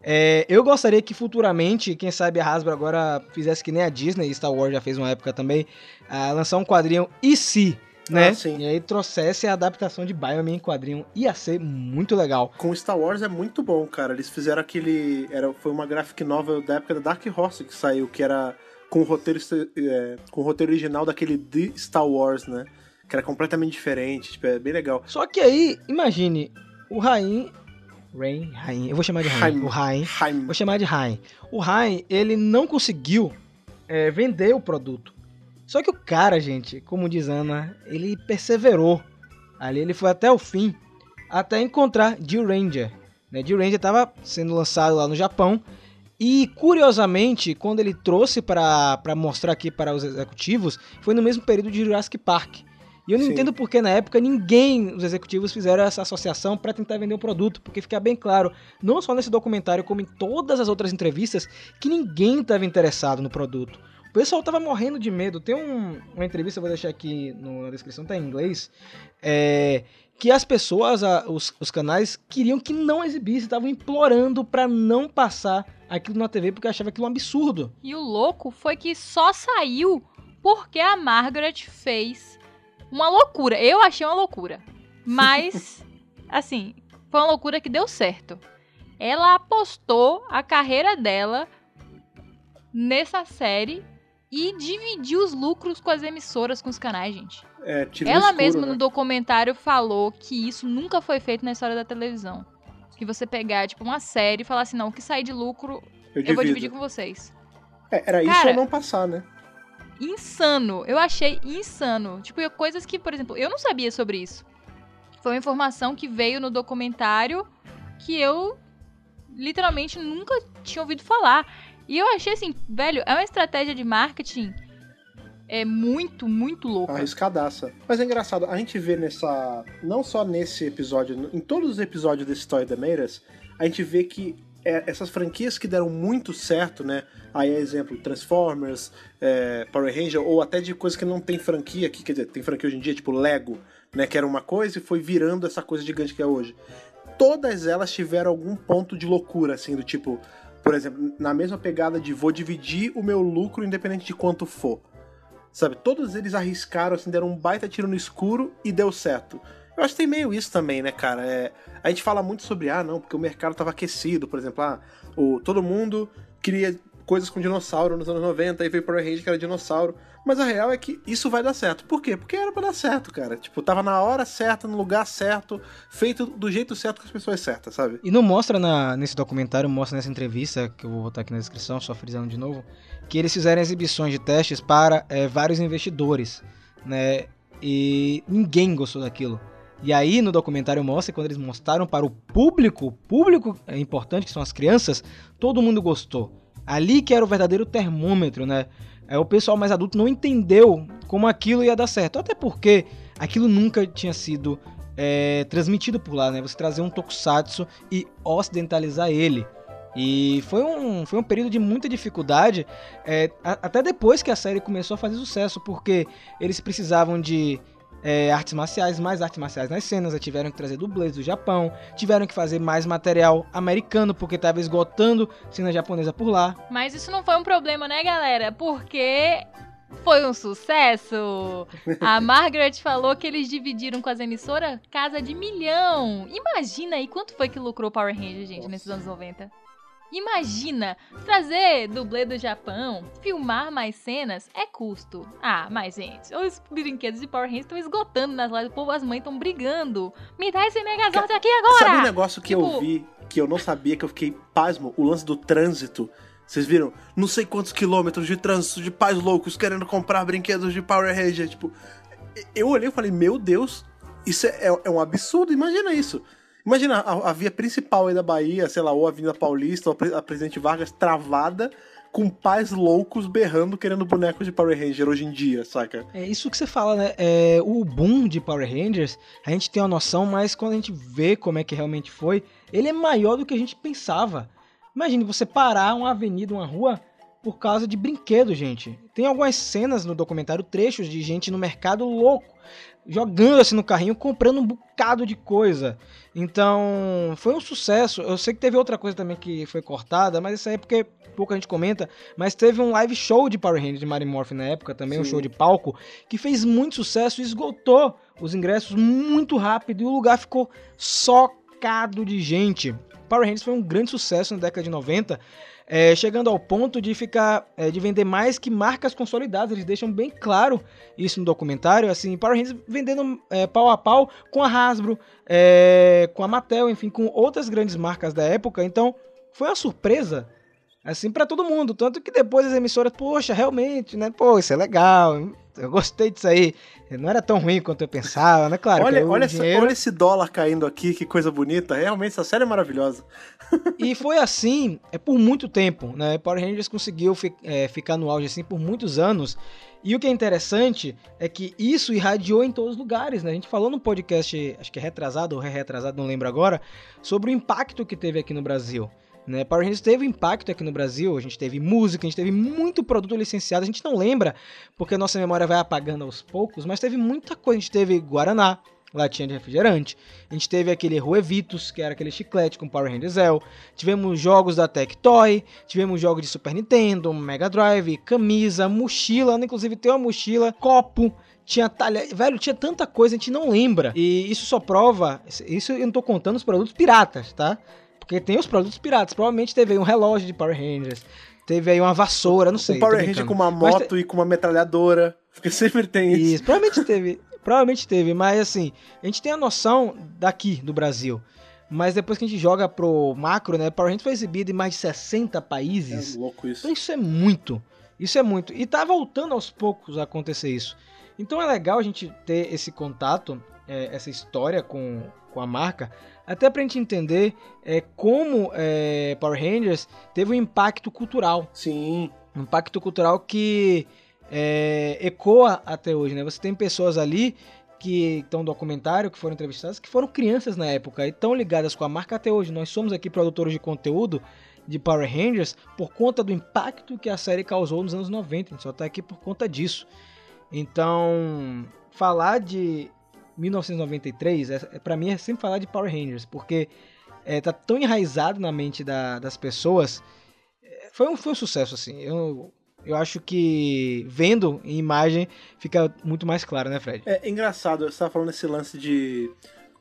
É, eu gostaria que futuramente, quem sabe a Hasbro agora fizesse que nem a Disney, Star Wars já fez uma época também, ah, lançar um quadrinho e se, né? Ah. E aí trouxesse a adaptação de Bioman em quadrinho. Ia ser muito legal. Com Star Wars é muito bom, cara. Eles fizeram aquele... Era, foi uma graphic novel da época da Dark Horse que saiu, que era com o roteiro, é, com o roteiro original daquele The Star Wars, né? Que era completamente diferente, tipo, é bem legal. Só que aí, imagine, o Rain. Rain, Rain, eu vou chamar de Rain. Haim. O Rain. Haim. Vou chamar de Rain. O Rain, ele não conseguiu é, vender o produto. Só que o cara, gente, como diz Ana, ele perseverou. Ali ele foi até o fim, até encontrar Jill Ranger. Né? Jill Ranger estava sendo lançado lá no Japão. E curiosamente, quando ele trouxe para mostrar aqui para os executivos, foi no mesmo período de Jurassic Park. E eu não Sim. entendo porque na época ninguém, os executivos, fizeram essa associação para tentar vender o produto, porque fica bem claro, não só nesse documentário, como em todas as outras entrevistas, que ninguém estava interessado no produto. O pessoal tava morrendo de medo. Tem um- uma entrevista, eu vou deixar aqui no- na descrição, tá em inglês, é, que as pessoas, a- os, os canais, queriam que não exibisse, estavam implorando para não passar aquilo na TV, porque achava aquilo um absurdo. E o louco foi que só saiu porque a Margaret fez uma loucura. Eu achei uma loucura. Mas, assim, foi uma loucura que deu certo. Ela apostou a carreira dela nessa série e dividir os lucros com as emissoras, com os canais, gente. É, Ela escuro, mesma né? no documentário falou que isso nunca foi feito na história da televisão. Que você pegar, tipo, uma série e falar assim, não, o que sair de lucro, Eu, eu vou dividir com vocês. É, era isso Cara, ou não passar, né? insano. Eu achei insano. Tipo, coisas que, por exemplo, eu não sabia sobre isso. Foi uma informação que veio no documentário que eu literalmente nunca tinha ouvido falar. E eu achei assim, velho, é uma estratégia de marketing é muito, muito louca. Arriscadaça. Mas é engraçado, a gente vê nessa. Não só nesse episódio, em todos os episódios desse Story The Meiras, a gente vê que é, essas franquias que deram muito certo, né? Aí é exemplo, Transformers, é, Power Ranger, ou até de coisas que não tem franquia aqui, quer dizer, tem franquia hoje em dia, tipo Lego, né? Que era uma coisa e foi virando essa coisa gigante que é hoje. Todas elas tiveram algum ponto de loucura, assim, do tipo, por exemplo, na mesma pegada de vou dividir o meu lucro independente de quanto for. Sabe, todos eles arriscaram, assim, deram um baita tiro no escuro e deu certo. Eu acho que tem meio isso também, né, cara? É, a gente fala muito sobre, ah, não, porque o mercado tava aquecido, por exemplo, ah, o, todo mundo queria coisas com dinossauro nos anos 90, aí veio Power Ranger que era dinossauro. Mas a real é que isso vai dar certo. Por quê? Porque era pra dar certo, cara. Tipo, tava na hora certa, no lugar certo, feito do jeito certo com as pessoas certas, sabe? E não mostra na- nesse documentário, mostra nessa entrevista, que eu vou botar aqui na descrição, só frisando de novo, que eles fizeram exibições de testes para é, vários investidores, né? E ninguém gostou daquilo. E aí no documentário mostra quando eles mostraram para o público, público é importante, que são as crianças, todo mundo gostou. Ali que era o verdadeiro termômetro, né? É, o pessoal mais adulto não entendeu como aquilo ia dar certo. Até porque aquilo nunca tinha sido é, transmitido por lá, né? Você trazer um tokusatsu e ocidentalizar ele. E foi um, foi um período de muita dificuldade, é, a- até depois que a série começou a fazer sucesso, porque eles precisavam de é, artes marciais, mais artes marciais nas cenas, aí tiveram que trazer dublês do Japão, tiveram que fazer mais material americano, porque estava esgotando cena japonesa por lá. Mas isso não foi um problema, né, galera? Porque foi um sucesso. A Margaret falou que eles dividiram com as emissoras casa de milhão. Imagina aí quanto foi que lucrou Power Ranger, gente, nesses anos 90. Imagina, trazer dublê do Japão, filmar mais cenas é custo. Ah, mas gente, os brinquedos de Power Ranger estão esgotando nas lives, o povo, as mães estão brigando. Me dá esse Megazord aqui agora! Sabe um negócio que Tipo- eu vi, que eu não sabia, que eu fiquei pasmo? O lance do trânsito. Vocês viram? Não sei quantos quilômetros de trânsito de pais loucos querendo comprar brinquedos de Power Ranger. Tipo, eu olhei e falei, meu Deus, isso é, é- é um absurdo, imagina isso. Imagina a, a via principal aí da Bahia, sei lá, ou a Avenida Paulista, ou a, Pre- a Presidente Vargas travada, com pais loucos berrando querendo bonecos de Power Ranger hoje em dia, saca? É isso que você fala, né? É, o boom de Power Rangers, a gente tem uma noção, mas quando a gente vê como é que realmente foi, ele é maior do que a gente pensava. Imagine você parar uma avenida, uma rua, por causa de brinquedo, gente. Tem algumas cenas no documentário, trechos de gente no mercado louco, jogando assim no carrinho, comprando um bocado de coisa. Então, foi um sucesso. Eu sei que teve outra coisa também que foi cortada, mas isso aí é porque pouco a gente comenta. Mas teve um live show de Power Rangers de Mary Morphin na época, também um Sim. show de palco, que fez muito sucesso e esgotou os ingressos muito rápido e o lugar ficou socado de gente. Power Rangers foi um grande sucesso na década de 90, é, chegando ao ponto de ficar é, de vender mais que marcas consolidadas. Eles deixam bem claro isso no documentário. Assim, Power Rangers vendendo é, pau a pau com a Hasbro, é, com a Mattel, enfim, com outras grandes marcas da época. Então, foi uma surpresa assim para todo mundo, tanto que depois as emissoras, poxa, realmente, né? Pô, isso é legal. Eu gostei disso aí. Não era tão ruim quanto eu pensava, né? Claro, olha, olha, essa- dinheiro- olha esse dólar caindo aqui, que coisa bonita. Realmente, essa série é maravilhosa. E foi assim é por muito tempo, né? Power Rangers conseguiu fi- é, ficar no auge assim por muitos anos. E o que é interessante é que isso irradiou em todos os lugares, né? A gente falou no podcast, acho que é retrasado ou retrasado, não lembro agora, sobre o impacto que teve aqui no Brasil. Né? Power Rangers teve impacto aqui no Brasil, a gente teve música, a gente teve muito produto licenciado, a gente não lembra, porque a nossa memória vai apagando aos poucos, mas teve muita coisa, a gente teve Guaraná, latinha de refrigerante, a gente teve aquele Ruevitos, que era aquele chiclete com Power Rangers Zell, tivemos jogos da Tectoy, tivemos jogos de Super Nintendo, Mega Drive, camisa, mochila, inclusive tem uma mochila, copo, tinha talha, velho, tinha tanta coisa, a gente não lembra. E isso só prova, isso eu não tô contando os produtos piratas, tá? Porque tem os produtos piratas, provavelmente teve aí um relógio de Power Rangers, teve aí uma vassoura, não sei. um Power Ranger com uma Mas te- moto e com uma metralhadora. Porque sempre tem isso. Isso, provavelmente teve. Provavelmente teve, mas assim, a gente tem a noção daqui do Brasil. Mas depois que a gente joga pro macro, né? Power Rangers foi exibido em mais de 60 países. É louco isso. Então isso é muito. Isso é muito. E tá voltando aos poucos a acontecer isso. Então é legal a gente ter esse contato, é, essa história com, com a marca, até pra gente entender é, como é, Power Rangers teve um impacto cultural. Sim. Um impacto cultural que é, ecoa até hoje, né? Você tem pessoas ali que estão no documentário, que foram entrevistadas, que foram crianças na época e estão ligadas com a marca até hoje. Nós somos aqui produtores de conteúdo de Power Rangers por conta do impacto que a série causou nos anos 90. A gente só tá aqui por conta disso. Então, falar de 1993, é, é, para mim é sempre falar de Power Rangers, porque é, tá tão enraizado na mente da- das pessoas. É, Foi um, foi um sucesso, assim. Eu, eu acho que vendo em imagem fica muito mais claro, né, Fred? É engraçado, você tava falando esse lance de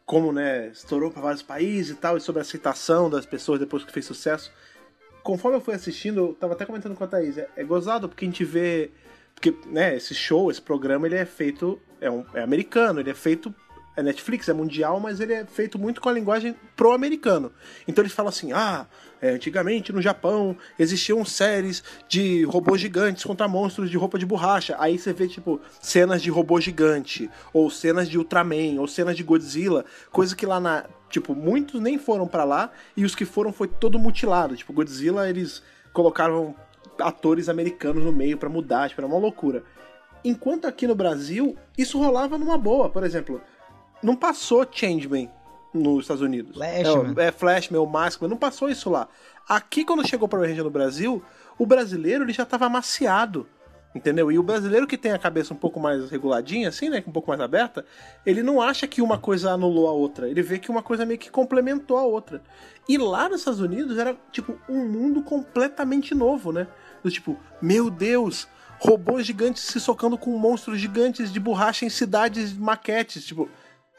como, né, estourou para vários países e tal, e sobre a aceitação das pessoas depois que fez sucesso. Conforme eu fui assistindo, eu tava até comentando com a Thaís, é, é gozado porque a gente vê. Porque, né, esse show, esse programa, ele é feito. É, um, é americano, ele é feito. É Netflix, é mundial, mas ele é feito muito com a linguagem pro-americano. Então eles falam assim: ah, é, antigamente no Japão existiam séries de robôs gigantes contra monstros de roupa de borracha. Aí você vê, tipo, cenas de robô gigante, ou cenas de Ultraman, ou cenas de Godzilla, coisa que lá na. Tipo, muitos nem foram pra lá, e os que foram foi todo mutilado. Tipo, Godzilla, eles colocaram atores americanos no meio pra mudar, tipo, era uma loucura. Enquanto aqui no Brasil, isso rolava numa boa. Por exemplo, não passou Changeman nos Estados Unidos. Flashman. É, é Flash, meu Maskman, não passou isso lá. Aqui, quando chegou para o Ranger no Brasil, o brasileiro ele já tava amaciado. Entendeu? E o brasileiro que tem a cabeça um pouco mais reguladinha, assim, né? Um pouco mais aberta, ele não acha que uma coisa anulou a outra. Ele vê que uma coisa meio que complementou a outra. E lá nos Estados Unidos era, tipo, um mundo completamente novo, né? Do tipo, meu Deus, robôs gigantes se socando com monstros gigantes de borracha em cidades maquetes. Tipo,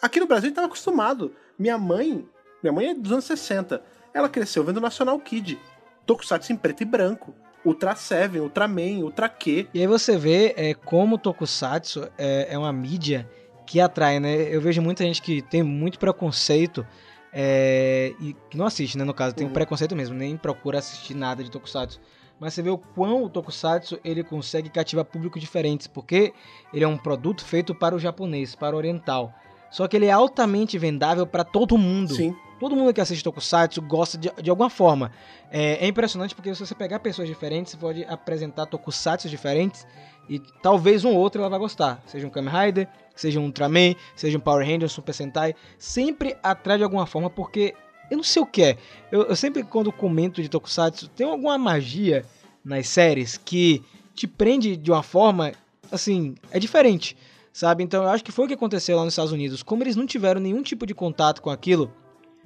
aqui no Brasil a gente tava acostumado. Minha mãe, minha mãe é dos anos 60. Ela cresceu vendo National Kid. Tokusatsu em preto e branco. Ultra Seven, Ultraman, Ultra Q. E aí você vê é, como o Tokusatsu é, é uma mídia que atrai, né? Eu vejo muita gente que tem muito preconceito é, e que não assiste, né? No caso, tem um Uhum. preconceito mesmo, nem procura assistir nada de Tokusatsu. Mas você vê o quão o Tokusatsu ele consegue cativar públicos diferentes, porque ele é um produto feito para o japonês, para o oriental. Só que ele é altamente vendável para todo mundo. Sim. Todo mundo que assiste Tokusatsu gosta de, de alguma forma. É, é impressionante porque se você pegar pessoas diferentes, você pode apresentar Tokusatsu diferentes e talvez um outro ela vai gostar. Seja um Kamen Rider, seja um Ultraman, seja um Power Ranger, um Super Sentai. Sempre atrai de alguma forma porque eu não sei o que é. Eu, eu sempre quando comento de Tokusatsu, tem alguma magia nas séries que te prende de uma forma, assim, é diferente. Sabe? Então eu acho que foi o que aconteceu lá nos Estados Unidos. Como eles não tiveram nenhum tipo de contato com aquilo,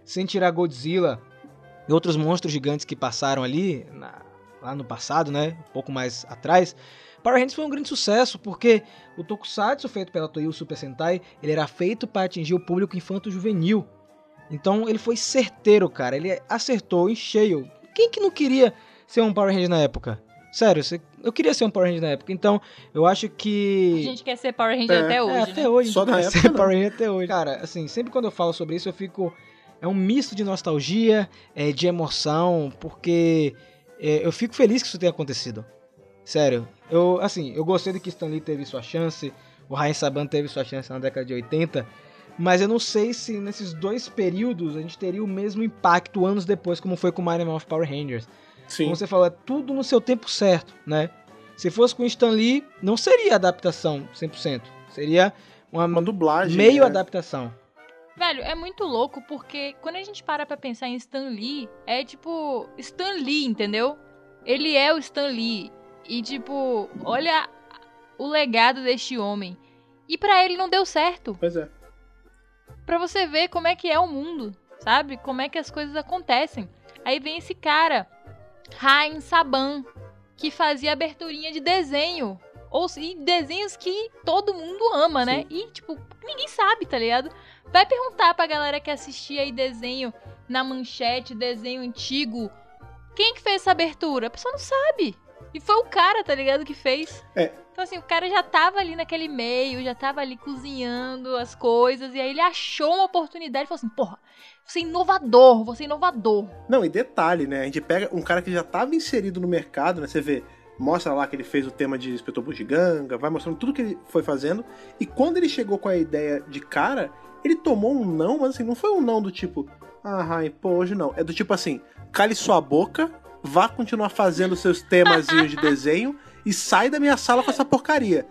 sem tirar Godzilla e outros monstros gigantes que passaram ali, na- lá no passado, né? Um pouco mais atrás. Power Rangers foi um grande sucesso, porque o Tokusatsu feito pela Toei, o Super Sentai, ele era feito para atingir o público infanto-juvenil. Então ele foi certeiro, cara. Ele acertou em cheio. Quem que não queria ser um Power Ranger na época? Sério, você- eu queria ser um Power Ranger na época. Então, eu acho que... A gente quer ser Power Ranger É, até hoje, É, né? até hoje. Só na época, ser não. Power Ranger até hoje. Cara, assim, sempre quando eu falo sobre isso, eu fico... É um misto de nostalgia, é, de emoção, porque é, eu fico feliz que isso tenha acontecido. Sério. Eu, assim, eu gostei de que Stan Lee teve sua chance, o Ryan Saban teve sua chance na década de 80, mas eu não sei se nesses dois períodos a gente teria o mesmo impacto anos depois, como foi com o Mighty Morphin Power Rangers. Sim. Como você falou, é tudo no seu tempo certo, né? Se fosse com Stan Lee, não seria adaptação 100%. Seria uma, Uma dublagem. meio né? adaptação. Velho, é muito louco porque quando a gente para pra pensar em Stan Lee, é tipo Stan Lee, entendeu? Ele é o Stan Lee. E tipo, olha o legado deste homem. E pra ele não deu certo. Pois é. Pra você ver como é que é o mundo, sabe? Como é que as coisas acontecem. Aí vem esse cara, Rain Saban, que fazia aberturinha de desenho. Ou e desenhos que todo mundo ama, né? E, tipo, ninguém sabe, tá ligado? Vai perguntar pra galera que assistia aí desenho na manchete, desenho antigo. Quem que fez essa abertura? A pessoa não sabe. E foi o cara, tá ligado, que fez. É. Então, assim, o cara já tava ali naquele meio, já tava ali cozinhando as coisas, e aí ele achou uma oportunidade e falou assim: porra, você é inovador, você é inovador. Não, e detalhe, né? A gente pega um cara que já estava inserido no mercado, né? Você vê, mostra lá que ele fez o tema de Inspetor Bugiganga, vai mostrando tudo que ele foi fazendo. E quando ele chegou com a ideia de cara, ele tomou um não, mas assim, não foi um não do tipo, ah, Rain, pô, hoje não. É do tipo assim, cale sua boca, vá continuar fazendo seus temazinhos de desenho e sai da minha sala com essa porcaria.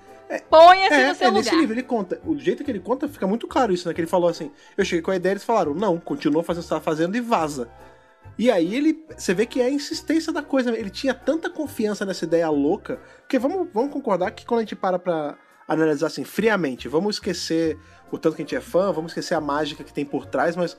Ponha-se É, no seu é lugar. nesse nível, ele conta. O jeito que ele conta fica muito claro isso, né? Que ele falou assim: eu cheguei com a ideia, eles falaram, não, continua fazendo o que você tá fazendo e vaza. E aí ele. Você vê que é a insistência da coisa. Ele tinha tanta confiança nessa ideia louca. Porque vamos, vamos concordar que quando a gente para pra analisar assim, friamente, vamos esquecer o tanto que a gente é fã, vamos esquecer a mágica que tem por trás, mas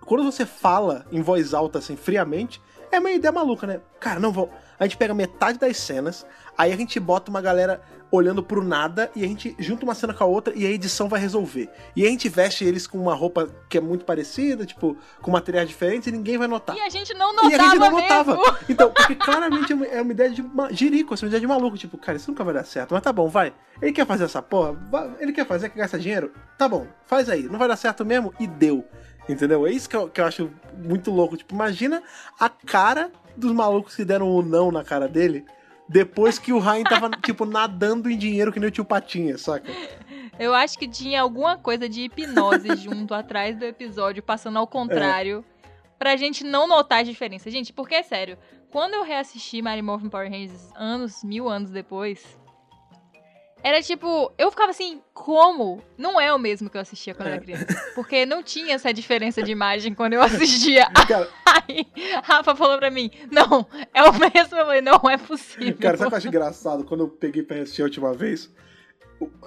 quando você fala em voz alta, assim, friamente, é uma ideia maluca, né? Cara, não vou. A gente pega metade das cenas, aí a gente bota uma galera olhando pro nada e a gente junta uma cena com a outra e a edição vai resolver. E a gente veste eles com uma roupa que é muito parecida, tipo, com materiais diferentes e ninguém vai notar. E a gente não E notava a gente não mesmo. notava. Então, porque claramente é uma, é ideia de jirico, assim, uma ideia de maluco. Tipo, cara, isso nunca vai dar certo. Mas tá bom, vai. Ele quer fazer essa porra? Ele quer fazer, quer gastar dinheiro? Tá bom, faz aí. Não vai dar certo mesmo? E deu. Entendeu? É isso que eu, que eu acho muito louco. Tipo, imagina a cara dos malucos que deram o não na cara dele depois que o Ryan tava, tipo, nadando em dinheiro que nem o tio Patinha, saca? Eu acho que tinha alguma coisa de hipnose junto atrás do episódio, passando ao contrário, pra gente não notar a diferença. Gente, porque é sério, quando eu reassisti Mighty Morphin Power Rangers anos, mil anos depois, era tipo, eu ficava assim, como? Não é o mesmo que eu assistia quando eu era É. criança. Porque não tinha essa diferença de imagem quando eu assistia. Cara, Aí, Rafa falou pra mim, não, é o mesmo. Eu falei, não é possível. Cara, sabe o que eu acho engraçado? Quando eu peguei pra assistir a última vez,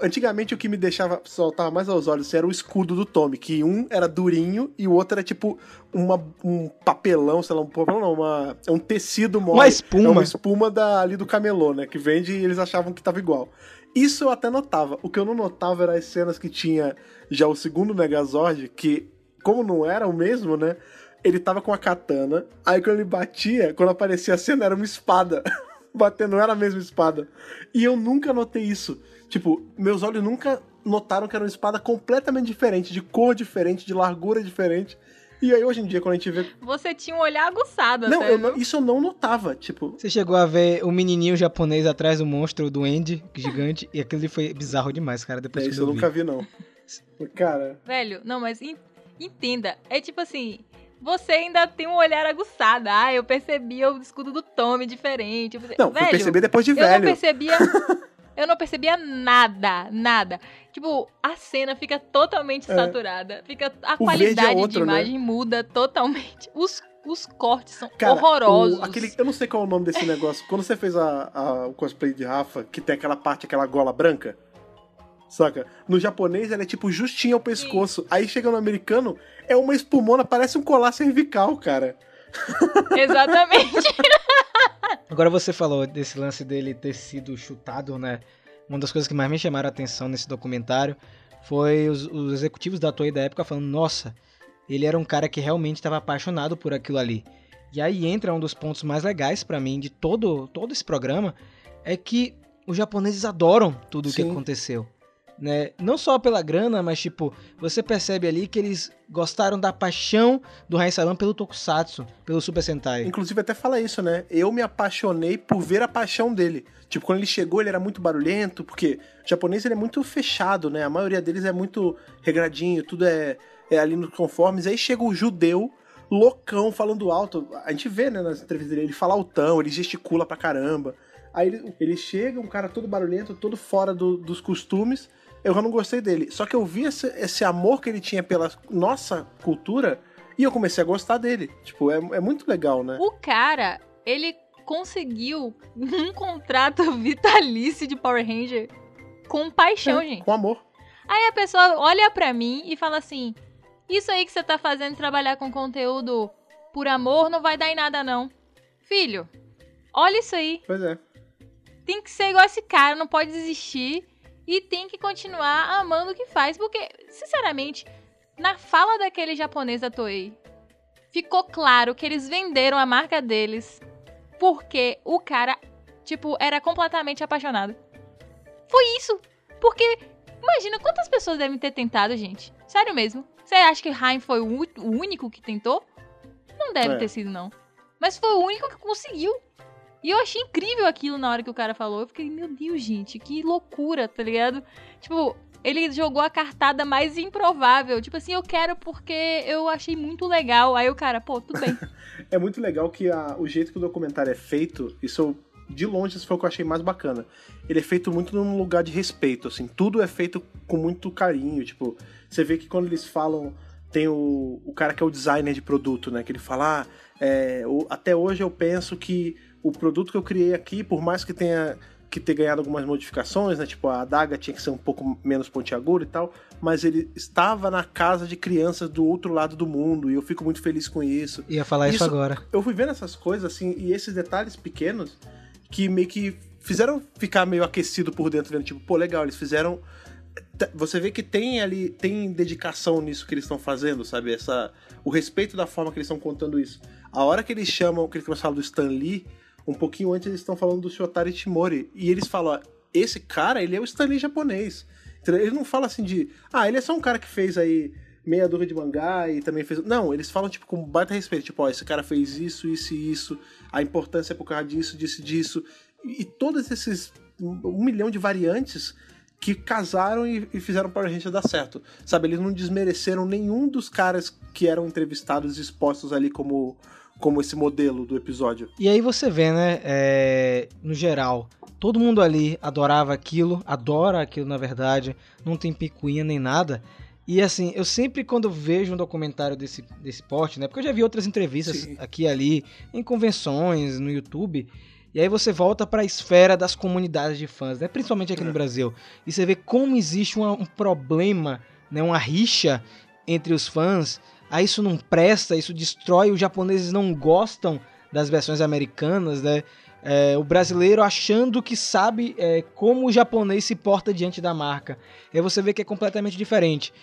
antigamente o que me deixava saltar mais aos olhos era o escudo do Tommy, que um era durinho e o outro era tipo uma, um papelão, sei lá, um papelão não, uma, é um tecido mole. Uma espuma. É uma espuma da, ali do camelô, né? Que vende e eles achavam que tava igual. Isso eu até notava. O que eu não notava era as cenas que tinha já o segundo Megazord, que, como não era o mesmo, né? Ele tava com a katana, aí quando ele batia, quando aparecia a cena, era uma espada. Batendo, era a mesma espada. E eu nunca notei isso. Tipo, meus olhos nunca notaram que era uma espada completamente diferente, de cor diferente, de largura diferente. E aí hoje em dia, quando a gente vê. Você tinha um olhar aguçado Não, eu não- isso eu não notava. Tipo, Você chegou a ver o menininho japonês atrás do monstro do Andy, gigante, e aquilo ali foi bizarro demais, cara, depois é, que isso eu eu nunca vi. não. Cara, Velho, não, mas en- entenda. É tipo assim, você ainda tem um olhar aguçado. Ah, eu percebia o escudo do Tommy diferente. Eu pensei- não, Velho, perceber depois de eu velho. não percebia. eu não percebia nada, nada. Tipo, a cena fica totalmente É. saturada. Fica, a O é qualidade outro, de né? imagem muda totalmente. Os, os cortes são Cara, horrorosos. o- aquele, eu não sei qual é o nome desse negócio. Quando você fez a, a- o cosplay de Rafa, que tem aquela parte, aquela gola branca. Saca? No japonês ela é tipo justinha ao pescoço. Aí chega no americano, é uma espumona, parece um colar cervical, cara. Exatamente. Agora você falou desse lance dele ter sido chutado, né? Uma das coisas que mais me chamaram a atenção nesse documentário foi os, os executivos da Toei da época falando, nossa, ele era um cara que realmente estava apaixonado por aquilo ali. E aí entra um dos pontos mais legais pra mim de todo, todo esse programa, é que os japoneses adoram tudo o que aconteceu. Né? Não só pela grana, mas tipo, você percebe ali que eles gostaram da paixão do Saban pelo Tokusatsu, pelo Super Sentai. Inclusive até fala isso, né? Eu me apaixonei por ver a paixão dele. Tipo, quando ele chegou, ele era muito barulhento, porque o japonês ele é muito fechado, né? A maioria deles é muito regradinho, tudo é, é ali nos conformes. Aí chega o judeu, loucão, falando alto. A gente vê, né, nas entrevistas dele, ele fala altão, ele gesticula pra caramba. Aí ele, ele chega, um cara todo barulhento, todo fora do- dos costumes. Eu já não gostei dele. Só que eu vi esse, esse amor que ele tinha pela nossa cultura e eu comecei a gostar dele. Tipo, é, é muito legal, né? O cara, ele conseguiu um contrato vitalício de Power Ranger com paixão, gente. Com amor. Aí a pessoa olha pra mim e fala assim: Isso aí que você tá fazendo trabalhar com conteúdo por amor não vai dar em nada, não. Filho, olha isso aí. Pois é. Tem que ser igual esse cara, não pode desistir e tem que continuar amando o que faz. Porque, sinceramente, na fala daquele japonês da Toei, ficou claro que eles venderam a marca deles porque o cara, tipo, era completamente apaixonado. Foi isso. Porque, imagina quantas pessoas devem ter tentado, gente. Sério mesmo. Você acha que Haim foi o único que tentou? Não deve É. ter sido, não. Mas foi o único que conseguiu. E eu achei incrível aquilo na hora que o cara falou. Eu fiquei, meu Deus, gente, que loucura, tá ligado? Tipo, ele jogou a cartada mais improvável. Tipo assim, eu quero porque eu achei muito legal. Aí o cara, pô, tudo bem. É muito legal que a- o jeito que o documentário é feito, isso eu- de longe isso foi o que eu achei mais bacana. Ele é feito muito num lugar de respeito, assim, tudo é feito com muito carinho, tipo, você vê que quando eles falam, tem o, o cara que é o designer de produto, né, que ele fala, ah, é, o- até hoje eu penso que o produto que eu criei aqui, por mais que tenha que ter ganhado algumas modificações, né, tipo, a adaga tinha que ser um pouco menos pontiaguda e tal, mas ele estava na casa de crianças do outro lado do mundo, e eu fico muito feliz com isso Ia falar isso, Isso- agora. eu fui vendo essas coisas, assim, e esses detalhes pequenos que meio que fizeram ficar meio aquecido por dentro, vendo, tipo, pô, legal, eles fizeram. Você vê que tem ali, tem dedicação nisso que eles estão fazendo, sabe? Essa, o respeito da forma que eles estão contando isso. A hora que eles chamam, que eles falam do Stan Lee, um pouquinho antes eles estão falando do Shotari Timori, e eles falam, ó, esse cara, ele é o Stan Lee japonês. Eles não falam assim de, ah, ele é só um cara que fez aí meia dúzia de mangá e também fez. Não, eles falam, tipo, com baita respeito. Tipo, ó, esse cara fez isso, isso e isso. A importância é por causa disso, disso disso. E, e todos esses. Um, milhão de variantes que casaram e, e fizeram Power Rangers dar certo. Sabe, eles não desmereceram nenhum dos caras que eram entrevistados expostos ali como, como esse modelo do episódio. E aí você vê, né, é, no geral, todo mundo ali adorava aquilo, adora aquilo na verdade, não tem picuinha nem nada. E assim, eu sempre quando vejo um documentário desse, desse porte, né, porque eu já vi outras entrevistas Sim. aqui e ali, em convenções, no YouTube, e aí você volta para a esfera das comunidades de fãs, né, principalmente aqui no É. Brasil, e você vê como existe uma- um problema, né, uma rixa entre os fãs, aí isso não presta, isso destrói, os japoneses não gostam das versões americanas, né? É, o brasileiro achando que sabe é, como o japonês se porta diante da marca. E aí você vê que é completamente diferente.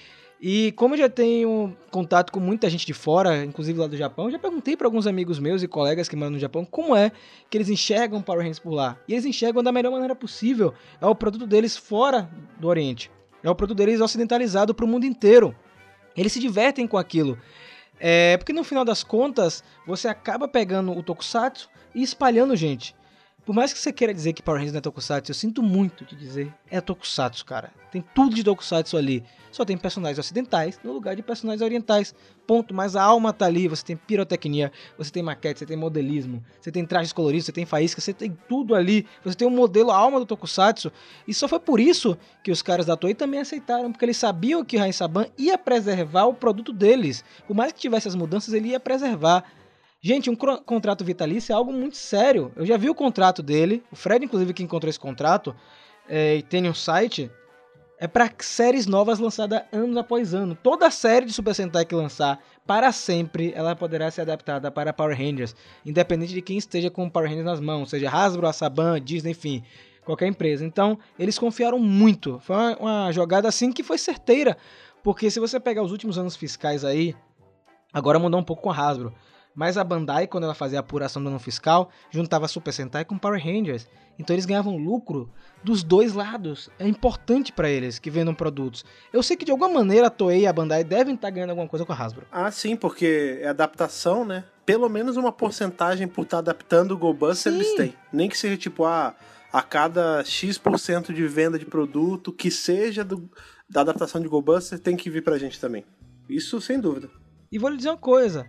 E como eu já tenho contato com muita gente de fora, inclusive lá do Japão, já perguntei para alguns amigos meus e colegas que moram no Japão como é que eles enxergam Power Rangers por lá. E eles enxergam da melhor maneira possível. É o produto deles fora do Oriente. É o produto deles ocidentalizado para o mundo inteiro. Eles se divertem com aquilo. É, porque no final das contas, você acaba pegando o Tokusatsu e espalhando gente. Por mais que você queira dizer que Power Rangers não é Tokusatsu, eu sinto muito de dizer, é Tokusatsu, cara. Tem tudo de Tokusatsu ali. Só tem personagens ocidentais no lugar de personagens orientais. Ponto. Mas a alma tá ali, você tem pirotecnia, você tem maquete, você tem modelismo, você tem trajes coloridos, você tem faísca, você tem tudo ali. Você tem um modelo, a alma do Tokusatsu. E só foi por isso que os caras da Toei também aceitaram, porque eles sabiam que Rain Saban ia preservar o produto deles. Por mais que tivesse as mudanças, ele ia preservar. Gente, um contrato vitalício é algo muito sério. Eu já vi o contrato dele, o Fred, inclusive, que encontrou esse contrato, é, e tem um site, é para séries novas lançadas anos após ano. Toda série de Super Sentai que lançar, para sempre, ela poderá ser adaptada para Power Rangers, independente de quem esteja com o Power Rangers nas mãos, seja Hasbro, Saban, Disney, enfim, qualquer empresa. Então, eles confiaram muito. Foi uma, uma jogada assim que foi certeira, porque se você pegar os últimos anos fiscais aí, agora mudou um pouco com a Hasbro. Mas a Bandai, quando ela fazia a apuração do ano fiscal, juntava Super Sentai com Power Rangers. Então eles ganhavam lucro dos dois lados. É importante para eles que vendam produtos. Eu sei que de alguma maneira a Toei e a Bandai devem estar ganhando alguma coisa com a Hasbro. Ah, sim, porque é adaptação, né? Pelo menos uma porcentagem por estar adaptando o GoBuster eles têm. Nem que seja tipo, ah, a cada X% de venda de produto que seja do- da adaptação de GoBuster tem que vir pra gente também. Isso sem dúvida. E vou lhe dizer uma coisa: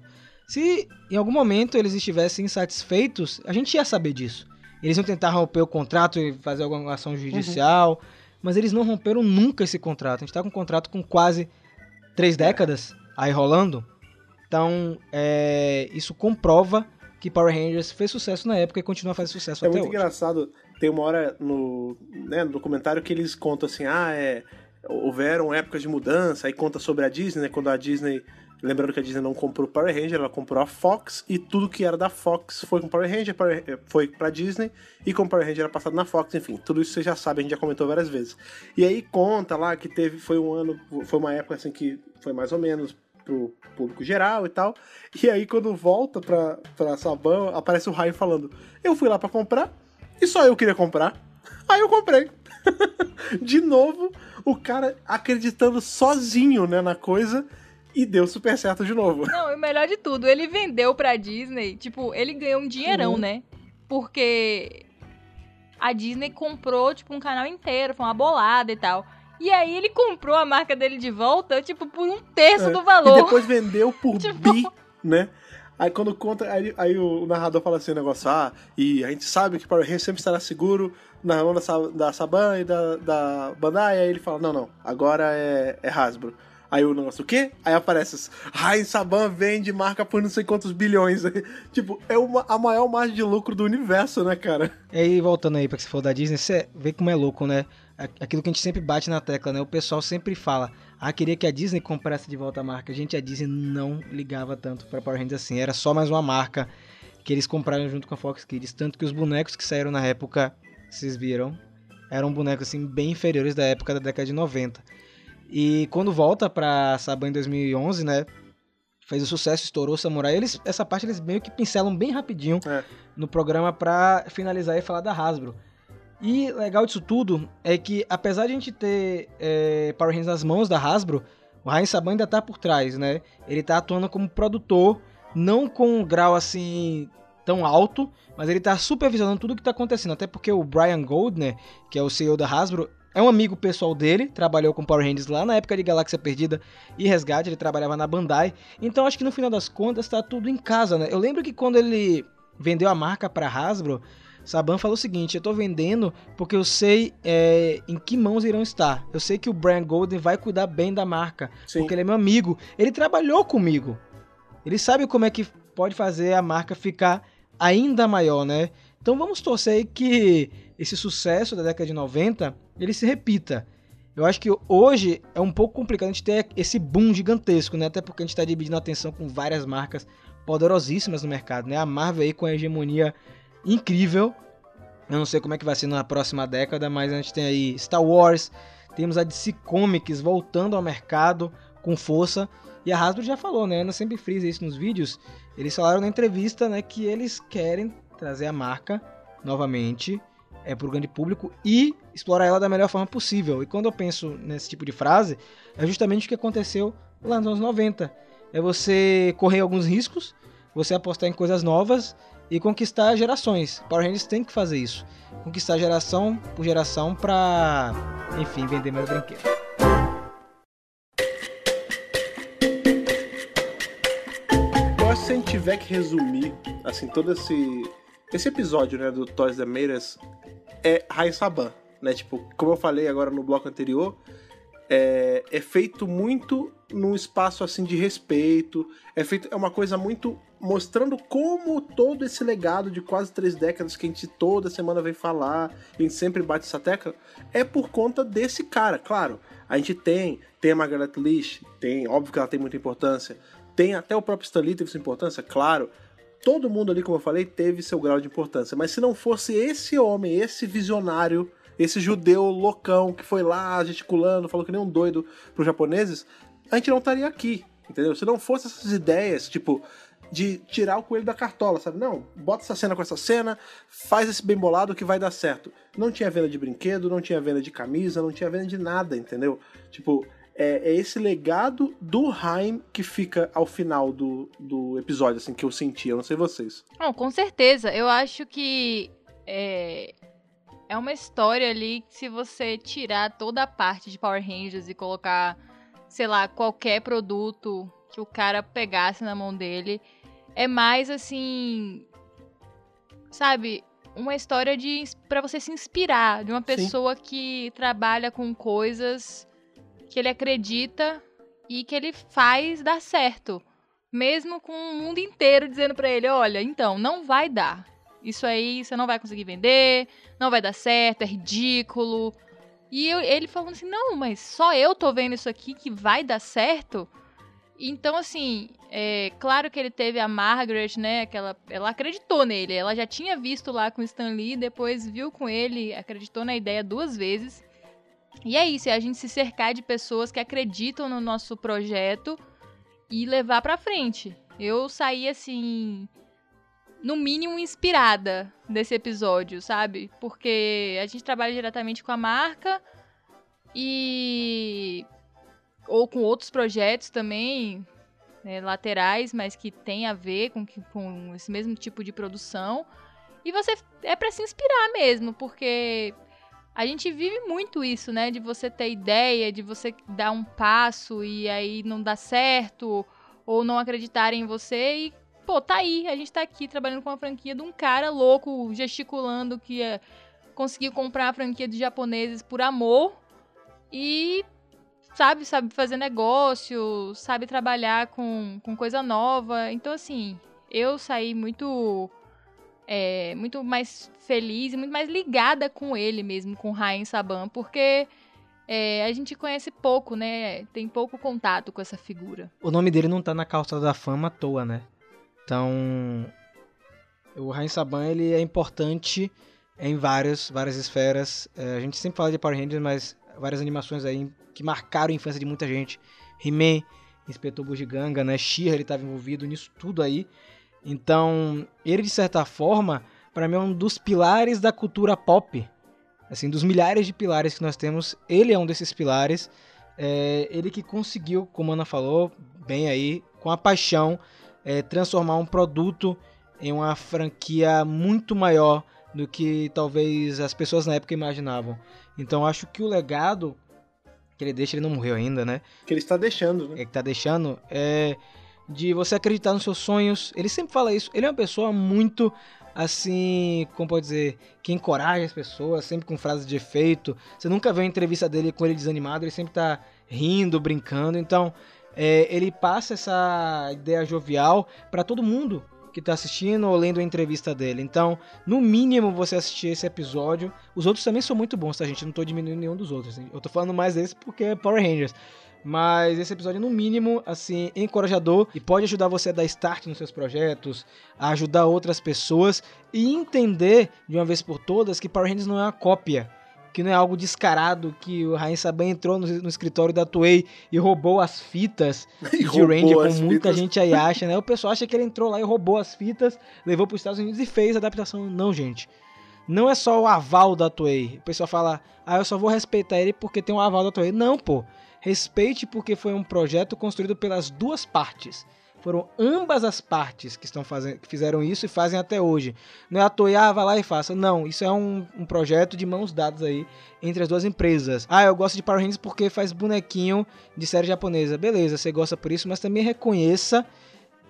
se em algum momento eles estivessem insatisfeitos, a gente ia saber disso. Eles iam tentar romper o contrato e fazer alguma ação judicial, mas eles não romperam nunca esse contrato. A gente tá com um contrato com quase três décadas aí rolando. Então, é, isso comprova que Power Rangers fez sucesso na época e continua fazendo sucesso É até muito hoje. engraçado. Tem uma hora no, né, no documentário que eles contam assim: ah, é. Houveram épocas de mudança, aí conta sobre a Disney, né? Quando a Disney. Lembrando que a Disney não comprou Power Ranger, ela comprou a Fox e tudo que era da Fox foi com Power Ranger, Power, foi pra Disney e com Power Ranger era passado na Fox, enfim, tudo isso você já sabe, a gente já comentou várias vezes. E aí conta lá que teve, foi um ano, foi uma época assim que foi mais ou menos, pro público geral e tal. E aí, quando volta pra, pra Saban, aparece o Ryan falando: Eu fui lá pra comprar e só eu queria comprar. Aí eu comprei. De novo, o cara acreditando sozinho né, na coisa e deu super certo de novo. Não, e o melhor de tudo, ele vendeu pra Disney, tipo, ele ganhou um dinheirão, Uhum. né? Porque a Disney comprou, tipo, um canal inteiro, foi uma bolada e tal. E aí ele comprou a marca dele de volta, tipo, por um terço É, do E valor. depois vendeu por Tipo- bi, né? Aí quando conta, aí, aí o narrador fala assim o negócio, ah, e a gente sabe que Power Rangers sempre estará seguro na mão da, da Saban e da, da Bandai, aí ele fala, não, não, agora é, é Hasbro. Aí o negócio, o quê? Aí aparece, Ryan Saban vende marca por não sei quantos bilhões. tipo, é uma, a maior margem de lucro do universo, né, cara? E aí, voltando aí pra que você falou da Disney, você vê como é louco, né? A- Aquilo que a gente sempre bate na tecla, né? O pessoal sempre fala, ah, queria que a Disney comprasse de volta a marca. Gente, a Disney não ligava tanto pra Power Rangers assim. Era só mais uma marca que eles compraram junto com a Fox Kids. Tanto que os bonecos que saíram na época, vocês viram, eram bonecos assim bem inferiores da época da década de 90. E quando volta pra Saban em 2011, né? Fez o sucesso, estourou o Samurai. Eles, essa parte eles meio que pincelam bem rapidinho É. no programa pra finalizar e falar da Hasbro. E legal disso tudo é que, apesar de a gente ter é, Power Rangers nas mãos da Hasbro, o Ryan Saban ainda tá por trás, né? Ele tá atuando como produtor, não com um grau assim tão alto, mas ele tá supervisionando tudo que tá acontecendo. Até porque o Brian Goldner, que é o CEO da Hasbro, é um amigo pessoal dele, trabalhou com Power Rangers lá na época de Galáxia Perdida e Resgate, ele trabalhava na Bandai. Então acho que no final das contas tá tudo em casa, né? Eu lembro que quando ele vendeu a marca pra Hasbro, Saban falou o seguinte: eu tô vendendo porque eu sei é, em que mãos irão estar. Eu sei que o Brian Golden vai cuidar bem da marca, Sim. porque ele é meu amigo. Ele trabalhou comigo. Ele sabe como é que pode fazer a marca ficar ainda maior, né? Então vamos torcer aí que esse sucesso da década de 90 ele se repita. Eu acho que hoje é um pouco complicado a gente ter esse boom gigantesco, né? Até porque a gente está dividindo a atenção com várias marcas poderosíssimas no mercado, né? A Marvel aí com a hegemonia incrível. Eu não sei como é que vai ser na próxima década, mas a gente tem aí Star Wars, temos a DC Comics voltando ao mercado com força. E a Hasbro já falou, né? Ana sempre frisa isso nos vídeos. Eles falaram na entrevista, né, que eles querem trazer a marca novamente é para o grande público e explorar ela da melhor forma possível. E quando eu penso nesse tipo de frase, é justamente o que aconteceu lá nos anos 90. É você correr alguns riscos, você apostar em coisas novas e conquistar gerações. Power Rangers tem que fazer isso. Conquistar geração por geração para, enfim, vender mais que se a gente tiver que resumir, assim, todo esse, esse episódio, né, do Toys Made Us, é Ryan Saban, né? Tipo, como eu falei agora no bloco anterior, é, é feito muito num espaço, assim, de respeito, é feito, é uma coisa muito mostrando como todo esse legado de quase três décadas que a gente toda semana vem falar, a gente sempre bate essa tecla, é por conta desse cara, claro. A gente tem, tem a Margaret Lish, tem, óbvio que ela tem muita importância, tem até o próprio Stan Lee teve sua importância, claro. Todo mundo ali, como eu falei, teve seu grau de importância. Mas se não fosse esse homem, esse visionário, esse judeu loucão que foi lá gesticulando, falou que nem um doido pros japoneses, a gente não estaria aqui, entendeu? Se não fosse essas ideias, tipo, de tirar o coelho da cartola, sabe? Não, bota essa cena com essa cena, faz esse bem bolado que vai dar certo. Não tinha venda de brinquedo, não tinha venda de camisa, não tinha venda de nada, entendeu? Tipo, é, é esse legado do Haim que fica ao final do, do episódio, assim, que eu senti. Eu não sei vocês. Não, com certeza. Eu acho que é, é uma história ali que se você tirar toda a parte de Power Rangers e colocar, sei lá, qualquer produto que o cara pegasse na mão dele, é mais assim, sabe, uma história de para você se inspirar de uma pessoa que trabalha com coisas que ele acredita e que ele faz dar certo. Mesmo com o mundo inteiro dizendo pra ele, olha, então, não vai dar. Isso aí você não vai conseguir vender, não vai dar certo, é ridículo. E eu- ele falando assim, não, mas só eu tô vendo isso aqui que vai dar certo. Então, assim, é claro que ele teve a Margaret, né? Que ela, ela acreditou nele. Ela já tinha visto lá com o Stan Lee, depois viu com ele, acreditou na ideia duas vezes. E é isso, é a gente se cercar de pessoas que acreditam no nosso projeto e levar pra frente. Eu saí assim, no mínimo inspirada desse episódio, sabe? Porque a gente trabalha diretamente com a marca e ou com outros projetos também né, laterais, mas que tem a ver com, com esse mesmo tipo de produção. E você é pra se inspirar mesmo, porque a gente vive muito isso, né? De você ter ideia, de você dar um passo e aí não dá certo, ou não acreditarem em você e, pô, tá aí. A gente tá aqui trabalhando com uma franquia de um cara louco, gesticulando que é, conseguiu comprar a franquia de japoneses por amor e sabe, sabe fazer negócio, sabe trabalhar com, com coisa nova. Então, assim, eu saí muito é, muito mais feliz e muito mais ligada com ele mesmo, com Rain Saban, porque é, a gente conhece pouco, né? Tem pouco contato com essa figura. O nome dele não tá na calçada da fama à toa, né? Então, o Rain Saban ele é importante em várias, várias esferas. É, a gente sempre fala de Power Rangers, mas várias animações aí que marcaram a infância de muita gente. He-Man, Inspetor Bugiganga, né? She-Ra, ele estava envolvido nisso tudo aí. Então, ele de certa forma, para mim é um dos pilares da cultura pop. Assim, dos milhares de pilares que nós temos, ele é um desses pilares. É, ele que conseguiu, como a Ana falou, bem aí, com a paixão, é, transformar um produto em uma franquia muito maior do que talvez as pessoas na época imaginavam. Então acho que o legado que ele deixa, ele não morreu ainda, né? Que ele está deixando, né? É que tá deixando é de você acreditar nos seus sonhos. Ele sempre fala isso. Ele é uma pessoa muito assim, como pode dizer, que encoraja as pessoas, sempre com frases de efeito. Você nunca vê uma entrevista dele com ele desanimado, ele sempre tá rindo, brincando. Então, é, ele passa essa ideia jovial para todo mundo que tá assistindo ou lendo a entrevista dele. Então, no mínimo você assistir esse episódio. Os outros também são muito bons, tá, gente? Não tô diminuindo nenhum dos outros. Eu tô falando mais desse porque é Power Rangers. Mas esse episódio, no mínimo, assim, encorajador e pode ajudar você a dar start nos seus projetos, a ajudar outras pessoas e entender de uma vez por todas que Power Rangers não é uma cópia, que não é algo descarado, que o Rain Saban entrou no, no escritório da Toei e roubou as fitas de Ranger, como muita fitas. gente aí acha, né? O pessoal acha que ele entrou lá e roubou as fitas, levou para os Estados Unidos e fez a adaptação. Não, gente. Não é só o aval da Toei. O pessoal fala, ah, eu só vou respeitar ele porque tem um aval da Toei. Não, pô. Respeite porque foi um projeto construído pelas duas partes. Foram ambas as partes que estão fazendo, que fizeram isso e fazem até hoje. Não é a Toei, ah, vai lá e faça. Não, isso é um, um projeto de mãos dadas aí entre as duas empresas. Ah, eu gosto de Power Rangers porque faz bonequinho de série japonesa. Beleza, você gosta por isso, mas também reconheça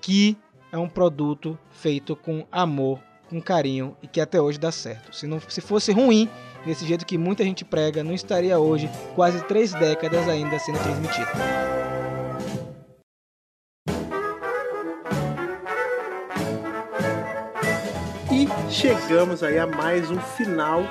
que é um produto feito com amor, com carinho e que até hoje dá certo. Se, não, se fosse ruim, desse jeito que muita gente prega, não estaria hoje, quase três décadas ainda sendo transmitido. E chegamos aí a mais um final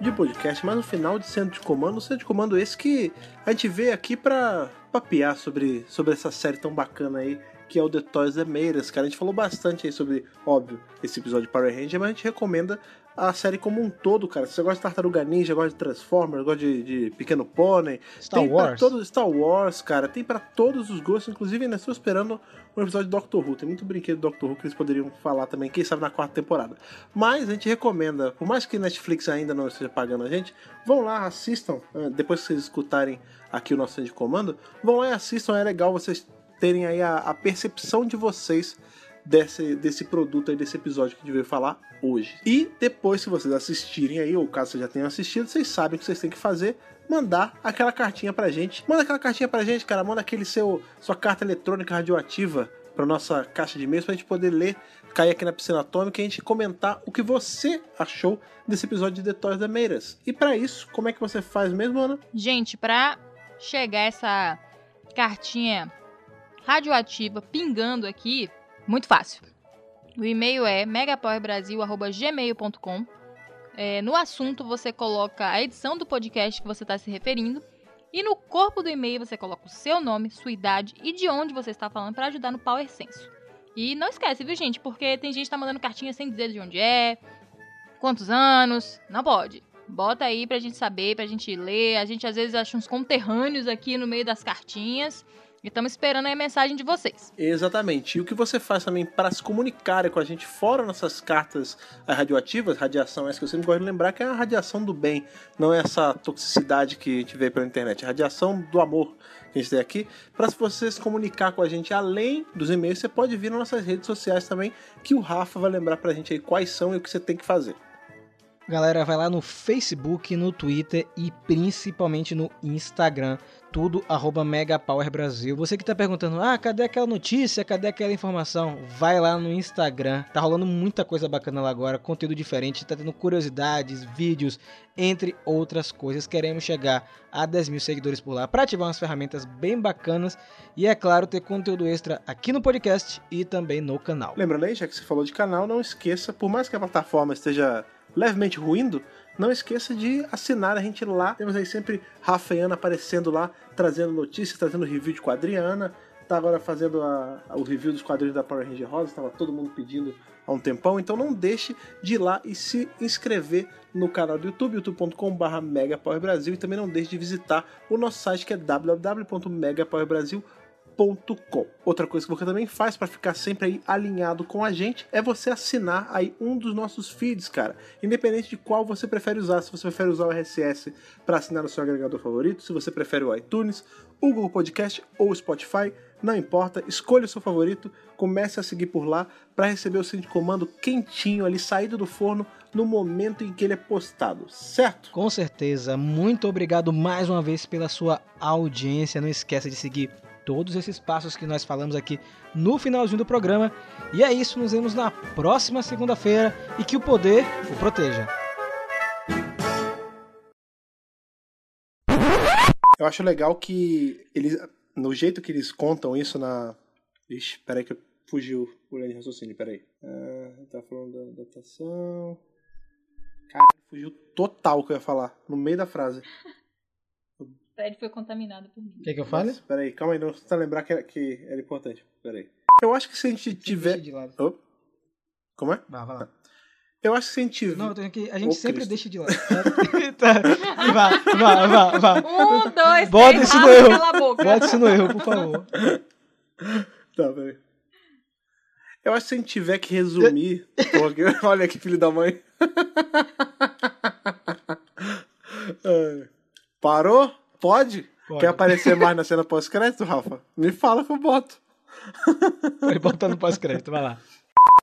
de podcast, mais um final de centro de comando. Centro de comando esse que a gente veio aqui pra papear sobre, sobre essa série tão bacana aí, que é o The Toys The Meiras, cara. A gente falou bastante aí sobre, óbvio, esse episódio de Power Ranger, mas a gente recomenda a série como um todo, cara. Se você gosta de Tartaruga Ninja, gosta de Transformers, gosta de, de Pequeno Pônei, Star tem Wars. Pra todos, Star Wars, cara. Tem pra todos os gostos. Inclusive, ainda estou esperando um episódio de Doctor Who. Tem muito brinquedo de Doctor Who que eles poderiam falar também, quem sabe na quarta temporada. Mas a gente recomenda, por mais que Netflix ainda não esteja pagando a gente, vão lá, assistam. eh, Depois que vocês escutarem aqui o nosso centro de comando, vão lá e assistam. É legal vocês terem aí a, a percepção de vocês desse, desse produto aí, desse episódio que a gente veio falar hoje. E depois que vocês assistirem aí, ou caso vocês já tenham assistido, vocês sabem o que vocês têm que fazer. Mandar aquela cartinha pra gente. Manda aquela cartinha pra gente, cara. Manda aquele seu sua carta eletrônica radioativa pra nossa caixa de e-mails pra gente poder ler, cair aqui na piscina atômica e a gente comentar o que você achou desse episódio de Toys da Meiras. E pra isso, como é que você faz mesmo, Ana? Gente, pra chegar essa cartinha radioativa pingando aqui, muito fácil. O e-mail é megapowerbrasil.gmail.com é, No assunto você coloca a edição do podcast que você está se referindo e no corpo do e-mail você coloca o seu nome, sua idade e de onde você está falando para ajudar no Power Senso. E não esquece, viu, gente? Porque tem gente que tá mandando cartinha sem dizer de onde é, quantos anos. Não pode. Bota aí pra gente saber, pra gente ler. A gente às vezes acha uns conterrâneos aqui no meio das cartinhas. E estamos esperando aí a mensagem de vocês. Exatamente. E o que você faz também para se comunicar com a gente fora nossas cartas radioativas, radiação, essa que eu sempre gosto de lembrar que é a radiação do bem, não é essa toxicidade que a gente vê pela internet, é a radiação do amor que a gente tem aqui. Para você se comunicar com a gente além dos e-mails, você pode vir nas nossas redes sociais também, que o Rafa vai lembrar pra gente aí quais são e o que você tem que fazer. Galera, vai lá no Facebook, no Twitter e principalmente no Instagram. Tudo arroba Megapower Brasil. Você que tá perguntando, ah, cadê aquela notícia? Cadê aquela informação? Vai lá no Instagram. Tá rolando muita coisa bacana lá agora, conteúdo diferente, tá tendo curiosidades, vídeos, entre outras coisas. Queremos chegar a 10 mil seguidores por lá para ativar umas ferramentas bem bacanas e, é claro, ter conteúdo extra aqui no podcast e também no canal. Lembrando aí, já que você falou de canal, não esqueça, por mais que a plataforma esteja levemente ruindo, não esqueça de assinar a gente lá. Temos aí sempre Rafa e Ana aparecendo lá, trazendo notícias, trazendo review de quadriana. Tá agora fazendo a- o review dos quadrinhos da Power Ranger Rosa, estava todo mundo pedindo há um tempão. Então não deixe de ir lá e se inscrever no canal do YouTube, youtube.com.br megapowerbrasil. E também não deixe de visitar o nosso site que é www.megapowerbrasil.com Outra coisa que você também faz para ficar sempre aí alinhado com a gente é você assinar aí um dos nossos feeds, cara. Independente de qual você prefere usar, se você prefere usar o RSS para assinar no seu agregador favorito, se você prefere o iTunes, o Google Podcast ou o Spotify, não importa, escolha o seu favorito, comece a seguir por lá para receber o seu de comando quentinho ali saído do forno no momento em que ele é postado, certo? Com certeza, muito obrigado mais uma vez pela sua audiência. Não esqueça de seguir todos esses passos que nós falamos aqui no finalzinho do programa. E é isso, nos vemos na próxima segunda-feira e que o poder o proteja. Eu acho legal que eles, no jeito que eles contam isso na. Ixi, peraí que fugiu o linha de raciocínio, peraí. Ah, tá falando da datação. Caralho, fugiu total o que eu ia falar, no meio da frase. Fred foi contaminado por mim. Quer que eu fale? Nossa, peraí, calma aí, não precisa lembrar que, que era importante. Peraí. Eu acho que se a gente tiver. De lado. Oh, como é? Vá, vá lá. Eu acho que se a gente tiver. Não, eu tenho que, a gente Ô, sempre Cristo. deixa de lado. Tá. vá, vá, vá, vá. Um, dois, Bota três, isso no erro. cala a boca. Bota isso no erro, por favor. Tá, peraí. Eu acho que se a gente tiver que resumir. porque, olha que filho da mãe. Parou? Pode? Pode. Quer aparecer mais na cena pós-crédito, Rafa? Me fala que eu boto. Vai botando pós-crédito, vai lá.